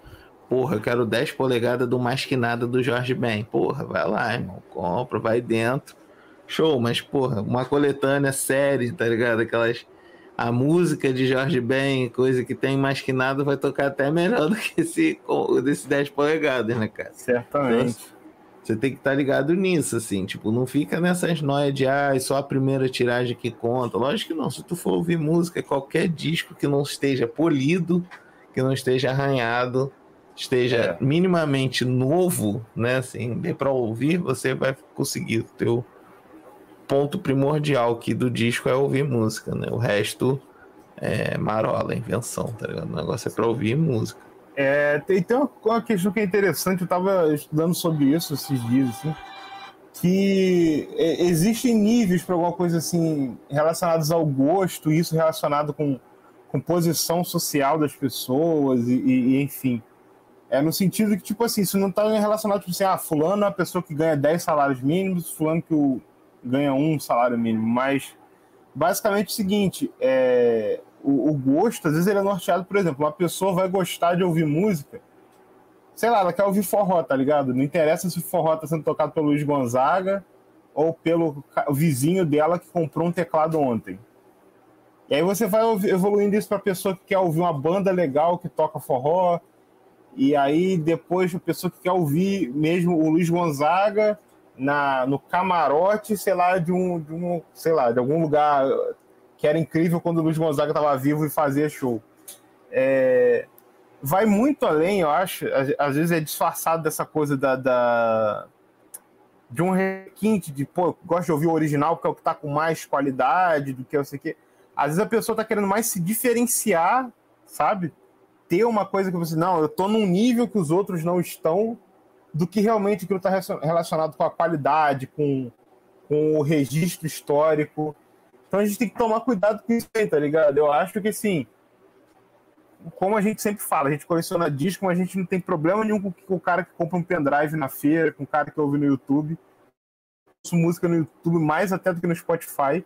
porra, eu quero 10 polegadas do Mais Que Nada do Jorge Ben. Porra, vai lá, irmão, compra, vai dentro. Show, mas porra, uma coletânea série, tá ligado? Aquelas. A música de Jorge Ben, coisa que tem mais que nada, vai tocar até melhor do que esse, desse 10 polegadas, né, cara? Certamente. Você tem que estar ligado nisso, assim, tipo, não fica nessas noias de ah, só a primeira tiragem que conta. Lógico que não, se tu for ouvir música, qualquer disco que não esteja polido, que não esteja arranhado, esteja É. minimamente novo, né, assim, dê pra ouvir, você vai conseguir. O teu ponto primordial aqui do disco é ouvir música, né? O resto é marola, invenção, tá ligado? O negócio é pra ouvir música. É, tem, tem uma, questão que é interessante, eu estava estudando sobre isso esses dias, assim, que é, existem níveis para alguma coisa assim relacionados ao gosto, isso relacionado com, com posição social das pessoas e, e- e, enfim. É no sentido que, tipo assim, isso não está relacionado, tipo assim, ah, fulano é a pessoa que ganha 10 salários mínimos, fulano que o, ganha um salário mínimo, mas basicamente é o seguinte, é, o, o gosto, às vezes ele é norteado, por exemplo, uma pessoa vai gostar de ouvir música, sei lá, ela quer ouvir forró, tá ligado? Não interessa se o forró tá sendo tocado pelo Luiz Gonzaga ou pelo vizinho dela que comprou um teclado ontem. E aí você vai evoluindo isso pra pessoa que quer ouvir uma banda legal que toca forró, e aí depois a pessoa que quer ouvir mesmo o Luiz Gonzaga na, no camarote, sei lá, de um, de um, sei lá, de algum lugar que era incrível quando o Luiz Gonzaga estava vivo e fazia show. É, vai muito além, eu acho. Às, às vezes é disfarçado dessa coisa da, da- de um requinte de, pô, gosto de ouvir o original porque é o que tá com mais qualidade do que eu sei o quê. Às vezes a pessoa tá querendo mais se diferenciar, sabe? Ter uma coisa que você, não, eu tô num nível que os outros não estão, do que realmente aquilo está relacionado com a qualidade, com, com o registro histórico. Então a gente tem que tomar cuidado com isso aí, tá ligado? Eu acho que assim, como a gente sempre fala, a gente coleciona disco, mas a gente não tem problema nenhum com, o cara que compra um pendrive na feira, com o cara que ouve no YouTube. Eu música no YouTube mais até do que no Spotify.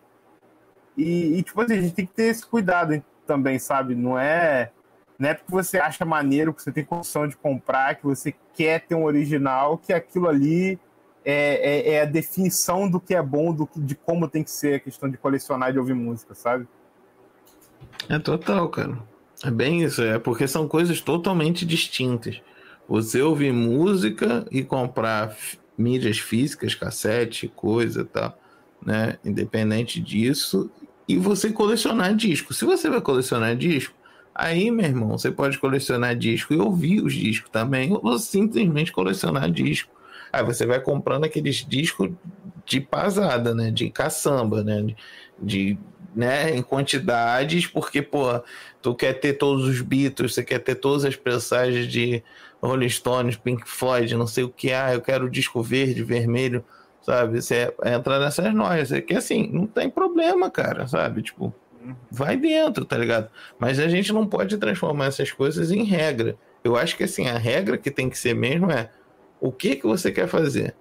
E, e, tipo assim, a gente tem que ter esse cuidado também, sabe? Não é, não é porque você acha maneiro, que você tem condição de comprar, que você quer ter um original, que aquilo ali é, é, é a definição do que é bom, do que, de como tem que ser a questão de colecionar e de ouvir música, sabe? É total, cara. É bem isso, é porque são coisas totalmente distintas. Você ouvir música e comprar mídias físicas, cassete, coisa e tal, né? Independente disso. E você colecionar disco. Se você vai colecionar disco, aí, meu irmão, você pode colecionar disco e ouvir os discos também, ou simplesmente colecionar disco. Aí você vai comprando aqueles discos de pasada, né? De caçamba, né? De, né? Em quantidades, porque, pô, tu quer ter todos os Beatles, você quer ter todas as pensagens de Rolling Stones, Pink Floyd, não sei o que, ah, eu quero disco verde, vermelho, sabe? Você entra nessas noias, é que assim, não tem problema, cara, sabe? Tipo, vai dentro, tá ligado? Mas a gente não pode transformar essas coisas em regra. Eu acho que assim, a regra que tem que ser mesmo é o que que você quer fazer?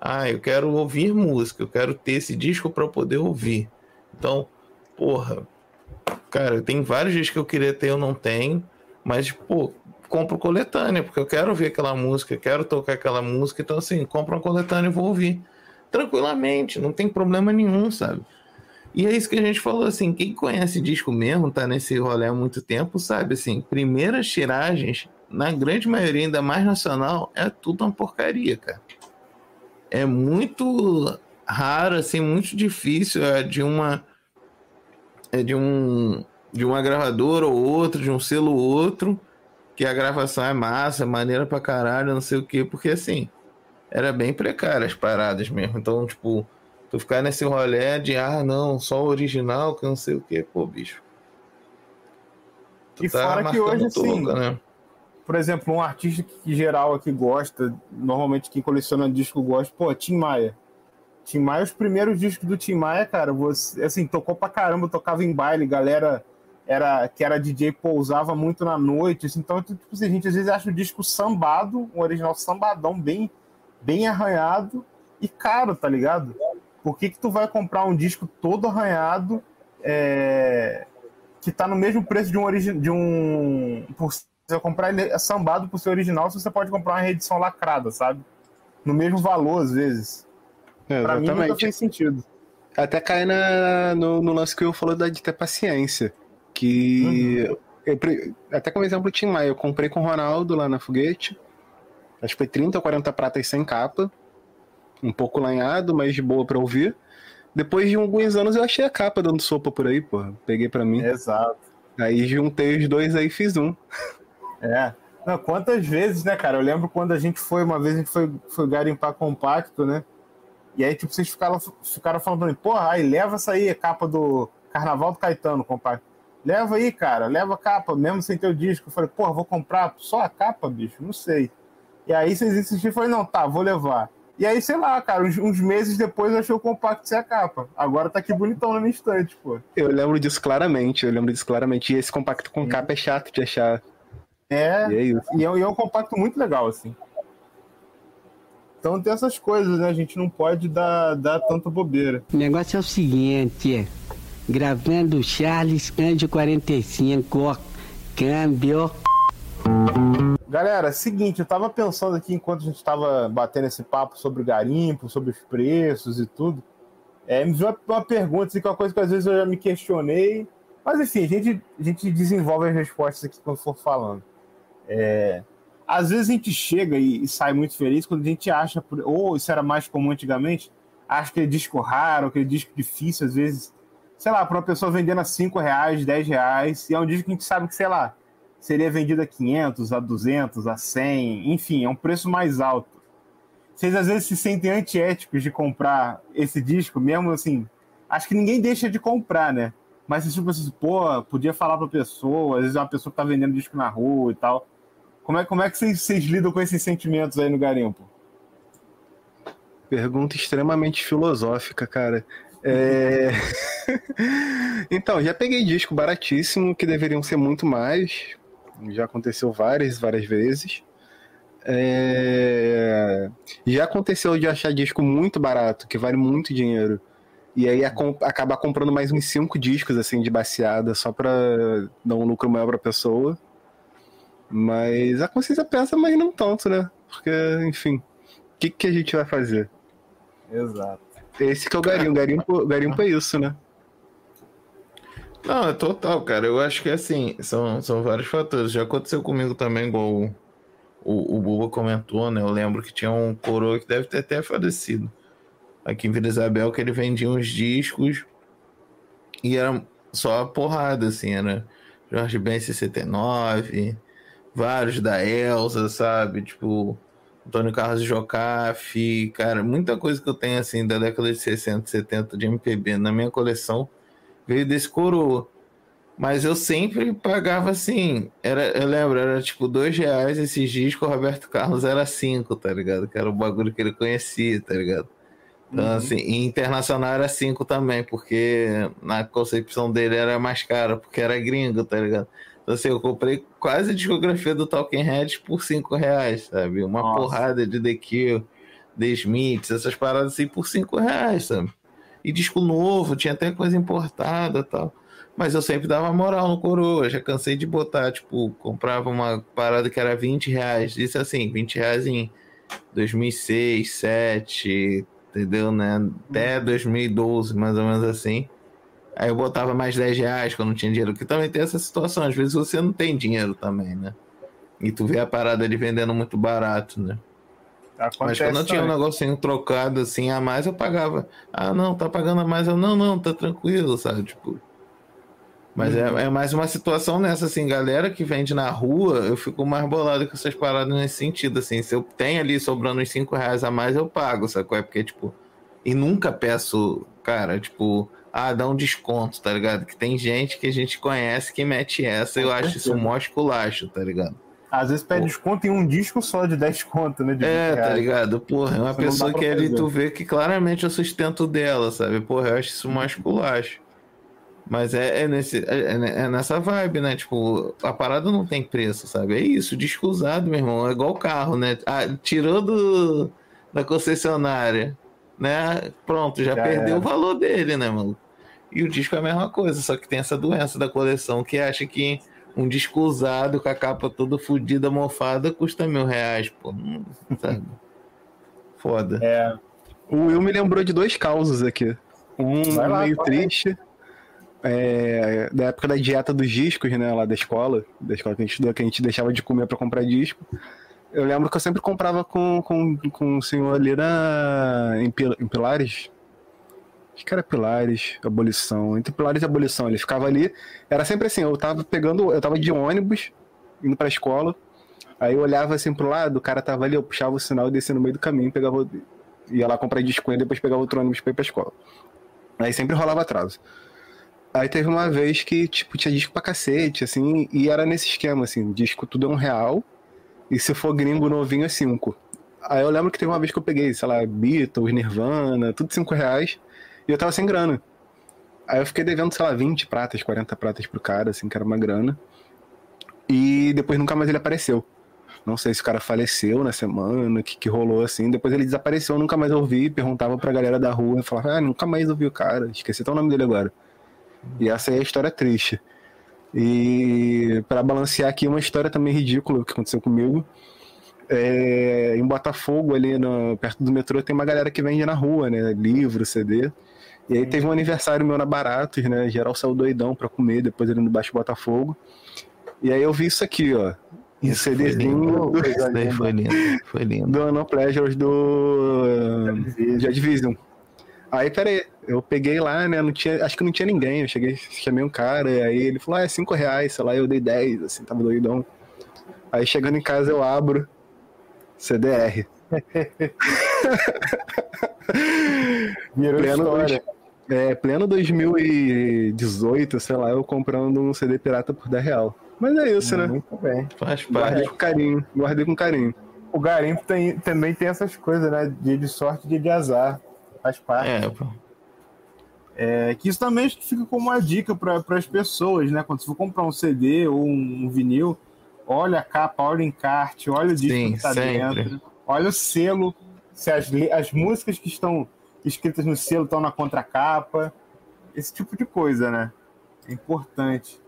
Ah, eu quero ouvir música, eu quero ter esse disco para poder ouvir. Então, porra, Cara, tem vários discos que eu queria ter, eu não tenho. Mas, pô, compro coletânea, porque eu quero ouvir aquela música, quero tocar aquela música. Então, assim, compro uma coletânea e vou ouvir. Tranquilamente, não tem problema nenhum, sabe? E é isso que a gente falou, assim, quem conhece disco mesmo, tá nesse rolê há muito tempo, sabe, assim, primeiras tiragens, na grande maioria, ainda mais nacional, é tudo uma porcaria, cara. É muito raro, assim, muito difícil é de uma é de um de uma gravadora ou outra, de um selo ou outro, que a gravação é massa, maneira pra caralho, não sei o quê, porque assim, era bem precária as paradas mesmo. Então, tipo, tu ficar nesse rolê de ah, não, só o original, que não sei o quê, pô, bicho. Tu E fora que hoje, assim, toca, né? Por exemplo, um artista que geral aqui gosta, normalmente quem coleciona disco gosta, pô, Tim Maia. Tim Maia, os primeiros discos do Tim Maia, cara, você, assim, tocou pra caramba, tocava em baile, galera era, que era DJ pousava muito na noite, assim, então, tipo assim, a gente às vezes acha o disco sambado, um original sambadão, bem, bem arranhado e caro, tá ligado? Por que que tu vai comprar um disco todo arranhado, é, que tá no mesmo preço de um origi- de um por você vai comprar ele sambado por ser original, se você pode comprar uma reedição lacrada, sabe? No mesmo valor às vezes. É, Pra mim nunca exatamente. fez sentido. Até cai na, no, no lance que eu falou da, de ter paciência. Que. Uhum. eu até como exemplo, o Tim Maia, eu comprei com o Ronaldo lá na foguete. Acho que foi 30 ou 40 pratas sem capa. Um pouco lanhado, mas de boa pra ouvir. Depois de alguns anos eu achei a capa dando sopa por aí, pô. Peguei pra mim. Exato. Aí juntei os dois aí e fiz um. É. Não, quantas vezes, né, cara? Eu lembro quando a gente foi, uma vez a gente foi, foi garimpar compacto, né? E aí, tipo, vocês ficaram, ficaram falando pra mim, porra, aí leva essa aí, a capa do Carnaval do Caetano, compacto. Leva aí, cara, leva a capa, mesmo sem ter o disco. Eu falei, porra, vou comprar só a capa, bicho? Não sei. E aí vocês insistiram, eu falei, não, tá, vou levar. E aí, sei lá, cara, uns, uns meses depois eu achei o compacto sem a capa. Agora tá aqui bonitão na minha estante, pô. Eu lembro disso claramente, eu lembro disso claramente. E esse compacto com capa é chato de achar. É, E é isso. E é, e é um compacto muito legal, assim. Então tem essas coisas, né? A gente não pode dar, dar tanta bobeira. O negócio é o seguinte, gravando Charles Anjo 45, ó, câmbio. Galera, seguinte, eu tava pensando aqui enquanto a gente tava batendo esse papo sobre o garimpo, sobre os preços e tudo. É, me veio uma, pergunta, assim, que é uma coisa que às vezes eu já me questionei. Mas enfim, a gente, a gente desenvolve as respostas aqui quando for falando. É, às vezes a gente chega e, e sai muito feliz quando a gente acha, ou isso era mais comum antigamente, acha aquele disco raro, aquele disco difícil, às vezes, sei lá, para uma pessoa vendendo a 5 reais, 10 reais, e é um disco que a gente sabe que, sei lá, seria vendido a 500, a 200, a 100, enfim, é um preço mais alto. Vocês às vezes se sentem antiéticos de comprar esse disco, mesmo assim, acho que ninguém deixa de comprar, né? Mas tipo assim, pô, podia falar pra pessoa, às vezes é uma pessoa que tá vendendo disco na rua e tal. Como é, como é que vocês, vocês lidam com esses sentimentos aí no garimpo? Pergunta extremamente filosófica, cara. É... então, já peguei disco baratíssimo, que deveriam ser muito mais. Já aconteceu várias, várias vezes. É... Já aconteceu de achar disco muito barato, que vale muito dinheiro. E aí acom- acabar comprando mais uns cinco discos, assim, de baseada, só pra dar um lucro maior pra pessoa. Mas a consciência pesa, mas não tanto, né? Porque, enfim, o que, que a gente vai fazer? Exato. Esse que é o garimpo. Garimpo, garimpo é isso, né? Não, é total, cara. Eu acho que assim, são, são vários fatores. Já aconteceu comigo também, igual o, o, o Buba comentou, né? Eu lembro que tinha um coroa que deve ter até falecido. Aqui em Vila Isabel, que ele vendia uns discos e era só a porrada, assim, era Jorge Ben 69, vários da Elsa, sabe? Tipo, Antônio Carlos Jocafe, cara, muita coisa que eu tenho, assim, da década de 60, 70 de MPB na minha coleção veio desse coroa. Mas eu sempre pagava assim. Era, eu lembro, era tipo dois reais esses discos, o Roberto Carlos era cinco, tá ligado? Que era o bagulho que ele conhecia, tá ligado? Então, assim, e internacional era cinco também, porque na concepção dele era mais caro, porque era gringo, tá ligado? Então, assim, eu comprei quase a discografia do Talking Heads por cinco reais, sabe? Uma Nossa. porrada de The Cure, The Smiths, essas paradas assim por cinco reais, sabe? E disco novo, tinha até coisa importada e tal. Mas eu sempre dava moral no coroa. Já cansei de botar, tipo, comprava uma parada que era 20 reais. Isso assim, 20 reais em 2006, 2007, entendeu, né? Até 2012, mais ou menos assim. Aí eu botava mais 10 reais quando não tinha dinheiro. Porque também tem essa situação. Às vezes você não tem dinheiro também, né? E tu vê a parada ali vendendo muito barato, né? Mas Acontece quando eu tinha um negocinho trocado assim a mais, eu pagava. Ah, não, tá pagando a mais. Eu, não, não, tá tranquilo, sabe? Tipo. Mas é, é mais uma situação nessa, assim, galera que vende na rua, eu fico mais bolado com essas paradas nesse sentido, assim. Se eu tenho ali sobrando uns 5 reais a mais, eu pago, sacou? É porque, tipo. E nunca peço, cara, tipo, ah, dá um desconto, tá ligado? Que tem gente que a gente conhece que mete essa, eu acho isso um mó esculacho, tá ligado? Às vezes pede desconto em um disco só de 10 conto, né? É, 20 tá ligado? Porra, é uma dá pessoa que ali fazer. tu vê que claramente é o sustento dela, sabe? Porra, eu acho isso mais culacho. Mas é, é, nesse, é, é nessa vibe, né? Tipo, a parada não tem preço, sabe? É isso, disco usado, meu irmão. É igual carro, né? Ah, tirou do, da concessionária, né? Pronto, já, Já perdeu o valor dele, né, mano? E o disco é a mesma coisa, só que tem essa doença da coleção que acha que um disco usado com a capa toda fodida, mofada, custa mil reais, pô. Não, sabe? Foda. É, O Will me lembrou de dois causos aqui. Um lá, meio triste, é, da época da dieta dos discos, né, lá da escola, da escola que a gente estudou, que a gente deixava de comer pra comprar disco. Eu lembro que eu sempre comprava com, com, com o senhor ali na, em, em Pilares. Que era Pilares, Abolição. Entre Pilares e Abolição. Ele ficava ali. Era sempre assim, eu tava pegando. Eu tava de ônibus, indo pra escola. Aí eu olhava assim pro lado, o cara tava ali, eu puxava o sinal e descia no meio do caminho, pegava. Ia lá comprar disco ele, depois pegava outro ônibus pra ir pra escola. Aí sempre rolava atraso. Aí teve uma vez que, tipo, tinha disco pra cacete, assim, e era nesse esquema, assim, disco tudo é um real, e se for gringo novinho é cinco. Aí eu lembro que teve uma vez que eu peguei, sei lá, Beatles, Nirvana, tudo cinco reais, e eu tava sem grana. Aí eu fiquei devendo, sei lá, 20 pratas, 40 pratas pro cara, assim, que era uma grana. E depois nunca mais ele apareceu. Não sei se o cara faleceu na semana, o que, que rolou assim. Depois ele desapareceu, eu nunca mais ouvi. Perguntava pra galera da rua falava, ah, nunca mais ouvi o cara. Esqueci até o nome dele agora. E essa é a história triste. E pra balancear aqui uma história também ridícula que aconteceu comigo. É, em Botafogo, ali no- perto do metrô, tem uma galera que vende na rua, né? Livro, CD. E aí teve um aniversário meu na Baratos, né? Geral saiu doidão pra comer, depois ali no Baixo Botafogo. E aí eu vi isso aqui, ó. Um Isso foi CDzinho lindo. do, Isso daí foi lindo. Foi lindo. do No Pleasures do Joy Division. Aí, peraí, eu peguei lá, né? Não tinha, acho que não tinha ninguém. Eu cheguei, chamei um cara, e aí ele falou: ah, é 5 reais, sei lá, eu dei 10, assim, tava doidão. Aí chegando em casa eu abro CDR. virou Pleno, história. dois- é, pleno 2018, sei lá, eu comprando um CD pirata por 10 real. Mas é isso, né? Muito bem. Faz Guardei parte. com carinho, guardei com carinho. O garimpo tem, também tem essas coisas, né? Dia de sorte, dia de azar. Faz parte. É, pô. É, que isso também fica como uma dica para as pessoas, né? Quando você for comprar um CD ou um, um vinil, olha a capa, olha o encarte, olha o disco Sim, que tá sempre. dentro, olha o selo, se as, as músicas que estão escritas no selo estão na contracapa, esse tipo de coisa, né? É importante.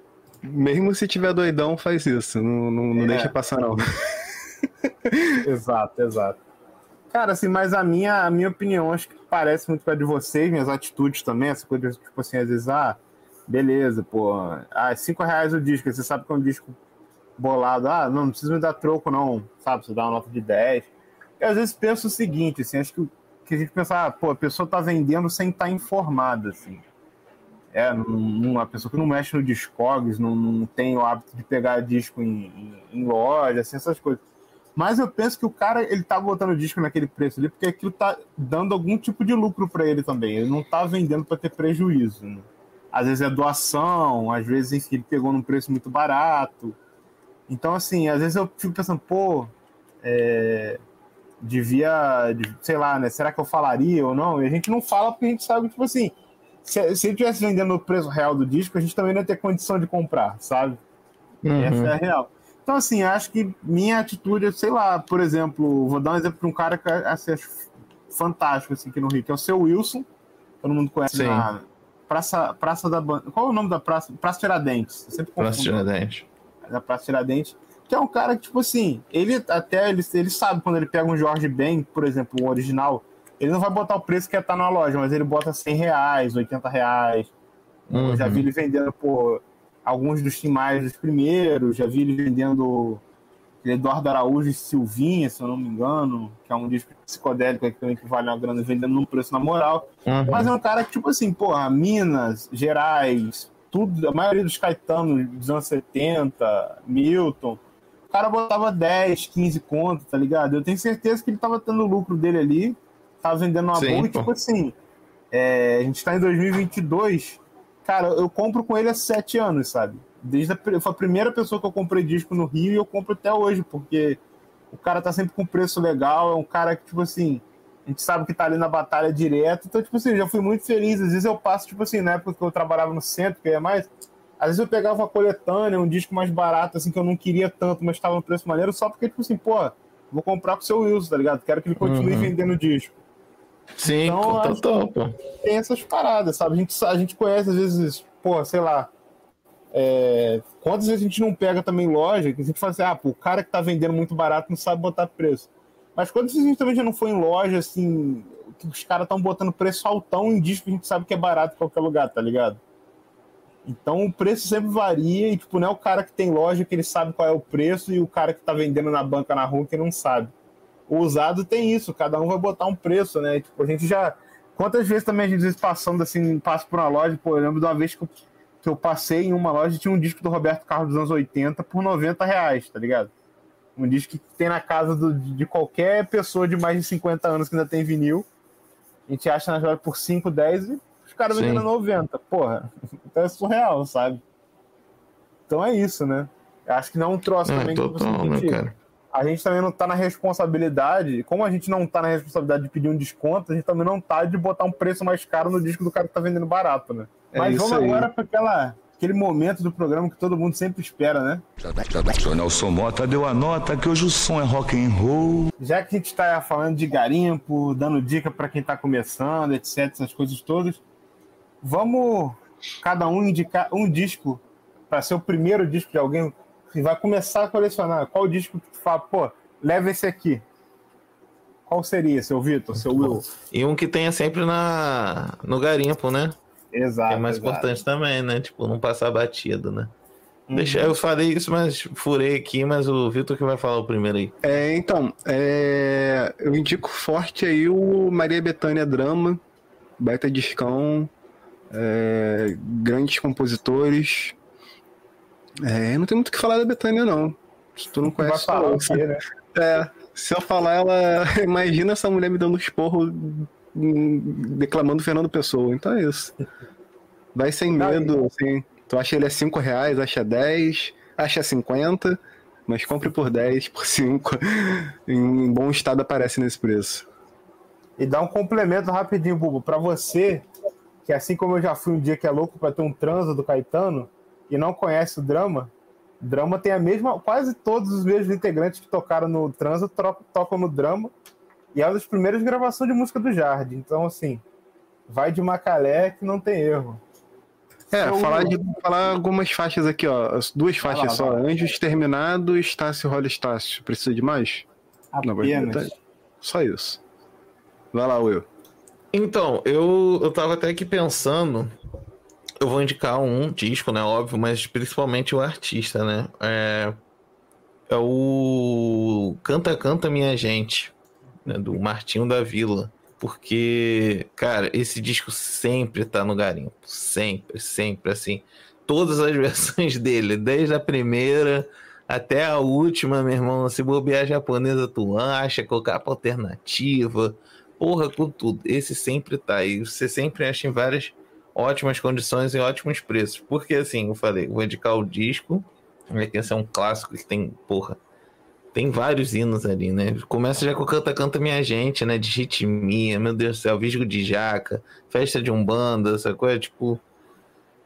Mesmo se tiver doidão, faz isso. Não, não, não É. deixa passar, não. Exato, exato. Cara, assim, mas a minha, a minha opinião, acho que parece muito com a de vocês, minhas atitudes também, essa coisa, tipo assim, às vezes, ah, beleza, pô, ah, cinco reais o disco, você sabe que é um disco bolado, ah, não, não precisa me dar troco, não, sabe, você dá uma nota de 10. Eu às vezes penso o seguinte, assim, acho que, que a gente pensa, ah, pô, a pessoa tá vendendo sem estar informada, assim. É, não- não- a pessoa que não mexe no Discogs, não, não tem o hábito de pegar disco em, em, em loja, assim, essas coisas. Mas eu penso que o cara, ele tá botando disco naquele preço ali, porque aquilo tá dando algum tipo de lucro para ele também. Ele não tá vendendo para ter prejuízo. né? Às vezes é doação, às vezes enfim, ele pegou num preço muito barato. Então, assim, às vezes eu fico pensando, pô, é, devia, de- sei lá, né? Será que eu falaria ou não? E a gente não fala porque a gente sabe, tipo assim, se, se ele estivesse vendendo no preço real do disco, a gente também não ia ter condição de comprar, sabe? Essa é a real. Então, assim, acho que minha atitude, é, sei lá, por exemplo, vou dar um exemplo de um cara que assim, acho fantástico assim, aqui no Rio, que é o seu Wilson. Todo mundo conhece Sim. na, Praça, Praça da Ban- Qual é o nome da praça? Praça Tiradentes. Praça confundo. Tiradentes. da Praça Tiradentes, que é um cara que, tipo assim, ele até ele, ele sabe quando ele pega um Jorge Ben, por exemplo, o original, ele não vai botar o preço que tá na loja, mas ele bota 100 reais, 80 reais. Eu já Uhum. vi ele vendendo por alguns dos timais dos primeiros, já vi ele vendendo Eduardo Araújo e Silvinha, se eu não me engano, que é um disco psicodélico que também que vale uma grana vendendo num preço na moral. Uhum. Mas é um cara que, tipo assim, porra, Minas, Gerais, tudo, a maioria dos Caetanos dos anos 70, Milton, cara botava 10, 15 conto, tá ligado? Eu tenho certeza que ele tava tendo o lucro dele ali, tava vendendo uma Sim, boa, e tipo assim, é, a gente tá em 2022, cara, eu compro com ele há 7 anos, sabe? Desde a, foi a primeira pessoa que eu comprei disco no Rio e eu compro até hoje, porque o cara tá sempre com preço legal, é um cara que, tipo assim, a gente sabe que tá ali na batalha direto. Então, tipo assim, eu já fui muito feliz. Às vezes eu passo, tipo assim, na época que eu trabalhava no centro, que ia mais. Às vezes eu pegava uma coletânea, um disco mais barato, assim, que eu não queria tanto, mas tava no preço maneiro, só porque, tipo assim, pô, vou comprar pro seu Wilson, tá ligado? Quero que ele continue Uhum. vendendo disco. Sim, Então, total, pô. Tem essas paradas, sabe? A gente, a gente conhece, às vezes, pô, sei lá. é, quantas vezes a gente não pega também loja, que a gente fala assim, ah, pô, o cara que tá vendendo muito barato não sabe botar preço. Mas quantas vezes a gente também já não foi em loja, assim, que os caras estão botando preço altão em disco que a gente sabe que é barato em qualquer lugar, tá ligado? Então o preço sempre varia e, tipo, não é o cara que tem loja que ele sabe qual é o preço e o cara que tá vendendo na banca na rua que não sabe. O usado tem isso, cada um vai botar um preço, né? Tipo, a gente já. Quantas vezes também a gente passando assim, passa por uma loja, pô, eu lembro de uma vez que eu, que eu passei em uma loja e tinha um disco do Roberto Carlos dos anos 80 por 90 reais, tá ligado? Um disco que tem na casa do- de qualquer pessoa de mais de 50 anos que ainda tem vinil. A gente acha na loja por 5, 10 e os caras vendendo 90. Porra, então é surreal, sabe? Então é isso, né? Eu acho que não é um troço É, também que total, você meu gente- cara. a gente também não tá na responsabilidade, como a gente não tá na responsabilidade de pedir um desconto, a gente também não tá de botar um preço mais caro no disco do cara que tá vendendo barato, né? É Mas vamos aí. agora para aquela aquele momento do programa que todo mundo sempre espera, né? Nelson Mota deu a nota que hoje o som é rock and roll. Já que a gente tá falando de garimpo, dando dica para quem tá começando, etc, essas coisas todas, vamos cada um indicar um disco para ser o primeiro disco de alguém que vai começar a colecionar. Qual disco que tu fala, pô, leva esse aqui? Qual seria, seu Vitor, seu Will? E um que tenha sempre na, no garimpo, né? Exato. Que é mais exato. importante também, né? Tipo, não passar batido, né? Uhum. Deixa, eu falei isso, mas furei aqui, mas o Vitor que vai falar o primeiro aí. É, então, é, eu indico forte aí o Maria Bethânia Drama, baita discão, é, grandes compositores. É, não tem muito o que falar da Bethânia, não. Se tu não Vai conhece, falar ouça. quê, né? É, se eu falar, ela. Imagina essa mulher me dando esporro hum, declamando Fernando Pessoa. Então é isso. Vai sem medo, assim. Tu acha ele é 5 reais, acha 10, acha 50, mas compre por 10, por 5. Em bom estado aparece nesse preço. E dá um complemento rapidinho, Bubu, pra você, que assim como eu já fui um dia que é louco pra ter um transa do Caetano e não conhece o Drama, Drama tem a mesma, quase todos os mesmos integrantes que tocaram no transa tocam no Drama e é uma das primeiras gravações de música do Jardim. Então, assim, vai de Macalé que não tem erro. É, Seu- falar, de, falar algumas faixas aqui, ó. as Duas faixas lá, só. lá. Anjos Terminados, Estácio Rola Estácio. Precisa de mais? Não, vai Apenas. Só isso. Vai lá, Will. Então, eu, eu tava até aqui pensando. Eu vou indicar um disco, né? Óbvio, mas principalmente o artista, né? É, é o Canta Canta Minha Gente, né? do Martinho da Vila. Porque, cara, esse disco sempre tá no garimpo. Sempre, sempre, assim. Todas as versões dele, desde a primeira até a última, meu irmão. Se bobear japonesa, tu acha, colocar alternativa. Porra, com tudo. Esse sempre tá. E você sempre acha em várias ótimas condições e ótimos preços. Porque, assim, eu falei, vou indicar o disco. né, que esse é um clássico que tem, porra, tem vários hinos ali, né? Começa já com Canta Canta Minha Gente, né? De ritmia, meu Deus do céu, Visgo de Jaca, Festa de Umbanda, essa coisa, tipo...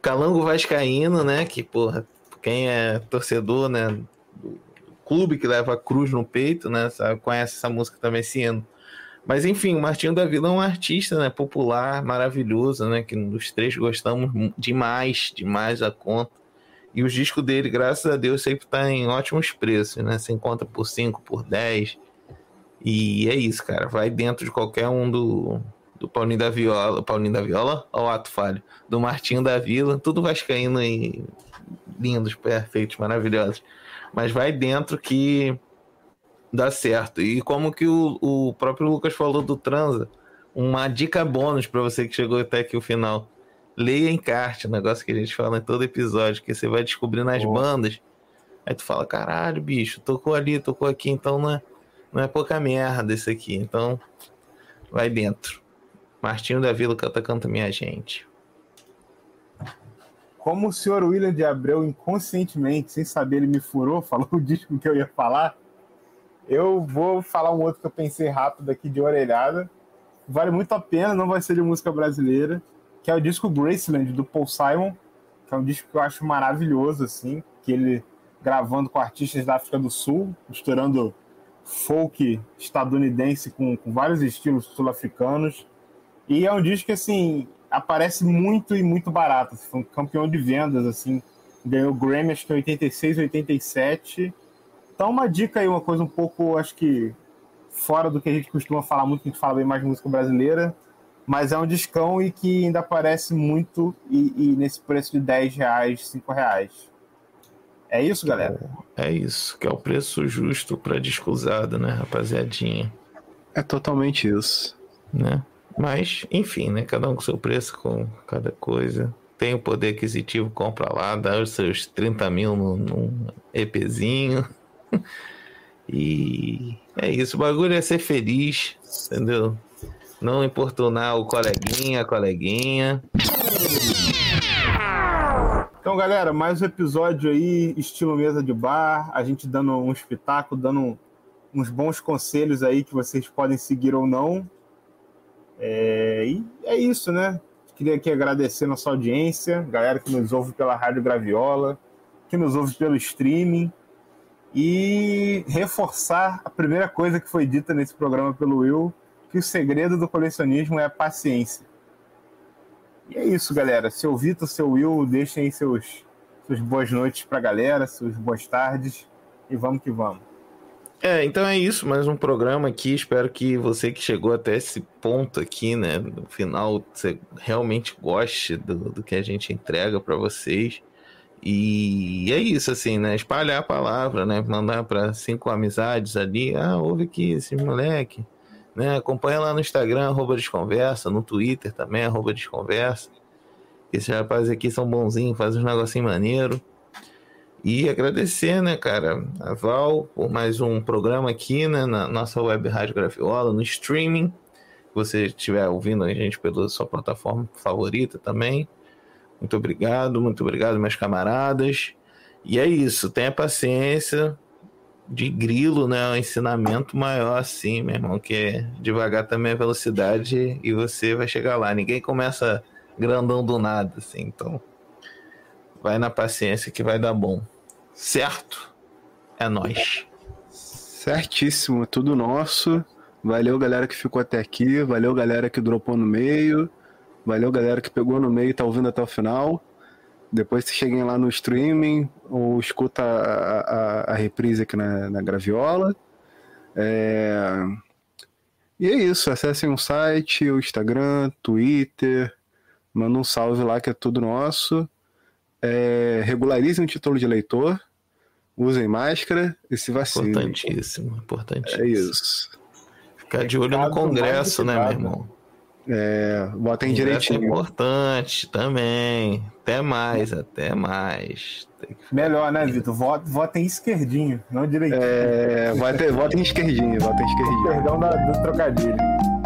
Calango Vascaíno, né? Que, porra, quem é torcedor, né? Do clube que leva a cruz no peito, né? Conhece essa música também, esse. Mas enfim, o Martinho da Vila é um artista, né? Popular, maravilhoso, né? Que os três gostamos demais, demais a conta. E os discos dele, graças a Deus, sempre tá em ótimos preços, né? Você encontra por 5, por 10. E é isso, cara. Vai dentro de qualquer um do, do Paulinho da Viola. Paulinho da Viola? Ó, o ato falho. Do Martinho da Vila. Tudo vascaíno e lindos, perfeitos, maravilhosos. Mas vai dentro que dá certo. E como que o, o próprio Lucas falou do Transa, uma dica bônus para você que chegou até aqui o final. Leia encarte, um negócio que a gente fala em todo episódio, que você vai descobrir nas oh. bandas. Aí tu fala, caralho, bicho, tocou ali, tocou aqui, então não é, não é pouca merda esse aqui. Então, vai dentro. Martinho da Vila canta, canta minha gente. Como o senhor William de Abreu, inconscientemente, sem saber, ele me furou, falou o disco que eu ia falar. Eu vou falar um outro que eu pensei rápido aqui de orelhada. Vale muito a pena, não vai ser de música brasileira, que é o disco Graceland, do Paul Simon, que é um disco que eu acho maravilhoso, assim, que ele gravando com artistas da África do Sul, misturando folk estadunidense com, com vários estilos sul-africanos. E é um disco que, assim, aparece muito e muito barato. Foi um campeão de vendas, assim. Ganhou Grammy, acho que em 86, 87 então, uma dica aí, uma coisa um pouco, acho que fora do que a gente costuma falar muito, que a gente fala bem mais de música brasileira, mas é um discão e que ainda aparece muito e, e nesse preço de 10 reais, 5 reais. É isso, galera? É isso, que é o preço justo para disco usado, né, rapaziadinha? É totalmente isso. Né? Mas, enfim, né? Cada um com seu preço, com cada coisa. Tem o poder aquisitivo, compra lá, dá os seus 30 mil num, num EPzinho. E é isso, o bagulho é ser feliz, entendeu? Não importunar o coleguinha, a coleguinha. Então, galera, mais um episódio aí, estilo mesa de bar, a gente dando um espetáculo, dando uns bons conselhos aí que vocês podem seguir ou não. É, e é isso, né? Queria aqui agradecer nossa audiência, galera que nos ouve pela Rádio Graviola, que nos ouve pelo streaming e reforçar a primeira coisa que foi dita nesse programa pelo Will, que o segredo do colecionismo é a paciência. E é isso, galera. Seu Vitor, seu Will, deixem aí seus, seus boas noites pra galera, suas boas tardes e vamos que vamos. É, então é isso, mais um programa aqui. Espero que você que chegou até esse ponto aqui, né, no final, você realmente goste do, do que a gente entrega para vocês. E é isso, assim, né? Espalhar a palavra, né? Mandar para cinco amizades ali. Ah, ouve aqui esse moleque. Né? Acompanha lá no Instagram, arroba Desconversa, no Twitter também, arroba Desconversa. Esses rapazes aqui são bonzinhos, fazem uns negocinho maneiro. E agradecer, né, cara, a Val por mais um programa aqui, né, na nossa web Rádio Grafiola, no streaming. Se você estiver ouvindo a gente pela sua plataforma favorita também. Muito obrigado, muito obrigado, meus camaradas. E é isso, tenha paciência. De grilo, né? Um ensinamento maior assim, meu irmão, que é devagar também a velocidade e você vai chegar lá. Ninguém começa grandão do nada, assim. Então, vai na paciência que vai dar bom. Certo? É nós. Certíssimo, tudo nosso. Valeu, galera que ficou até aqui. Valeu, galera que dropou no meio. Valeu, galera que pegou no meio e tá ouvindo até o final. Depois se cheguem lá no streaming ou escuta a, a, a reprise aqui na, na Graviola. É... E é isso, acessem o site, o Instagram, Twitter, manda um salve lá que é tudo nosso. É... Regularizem o título de leitor, usem máscara e se vacinem. Importantíssimo, importantíssimo. É isso. Ficar de olho no Congresso, né, meu irmão? É, botem direitinho. É importante também. Até mais, até mais. Melhor, né, Vitor? Votem esquerdinho, não direitinho. É, votem, votem esquerdinho, votem esquerdinho. Perdão da, do trocadilho.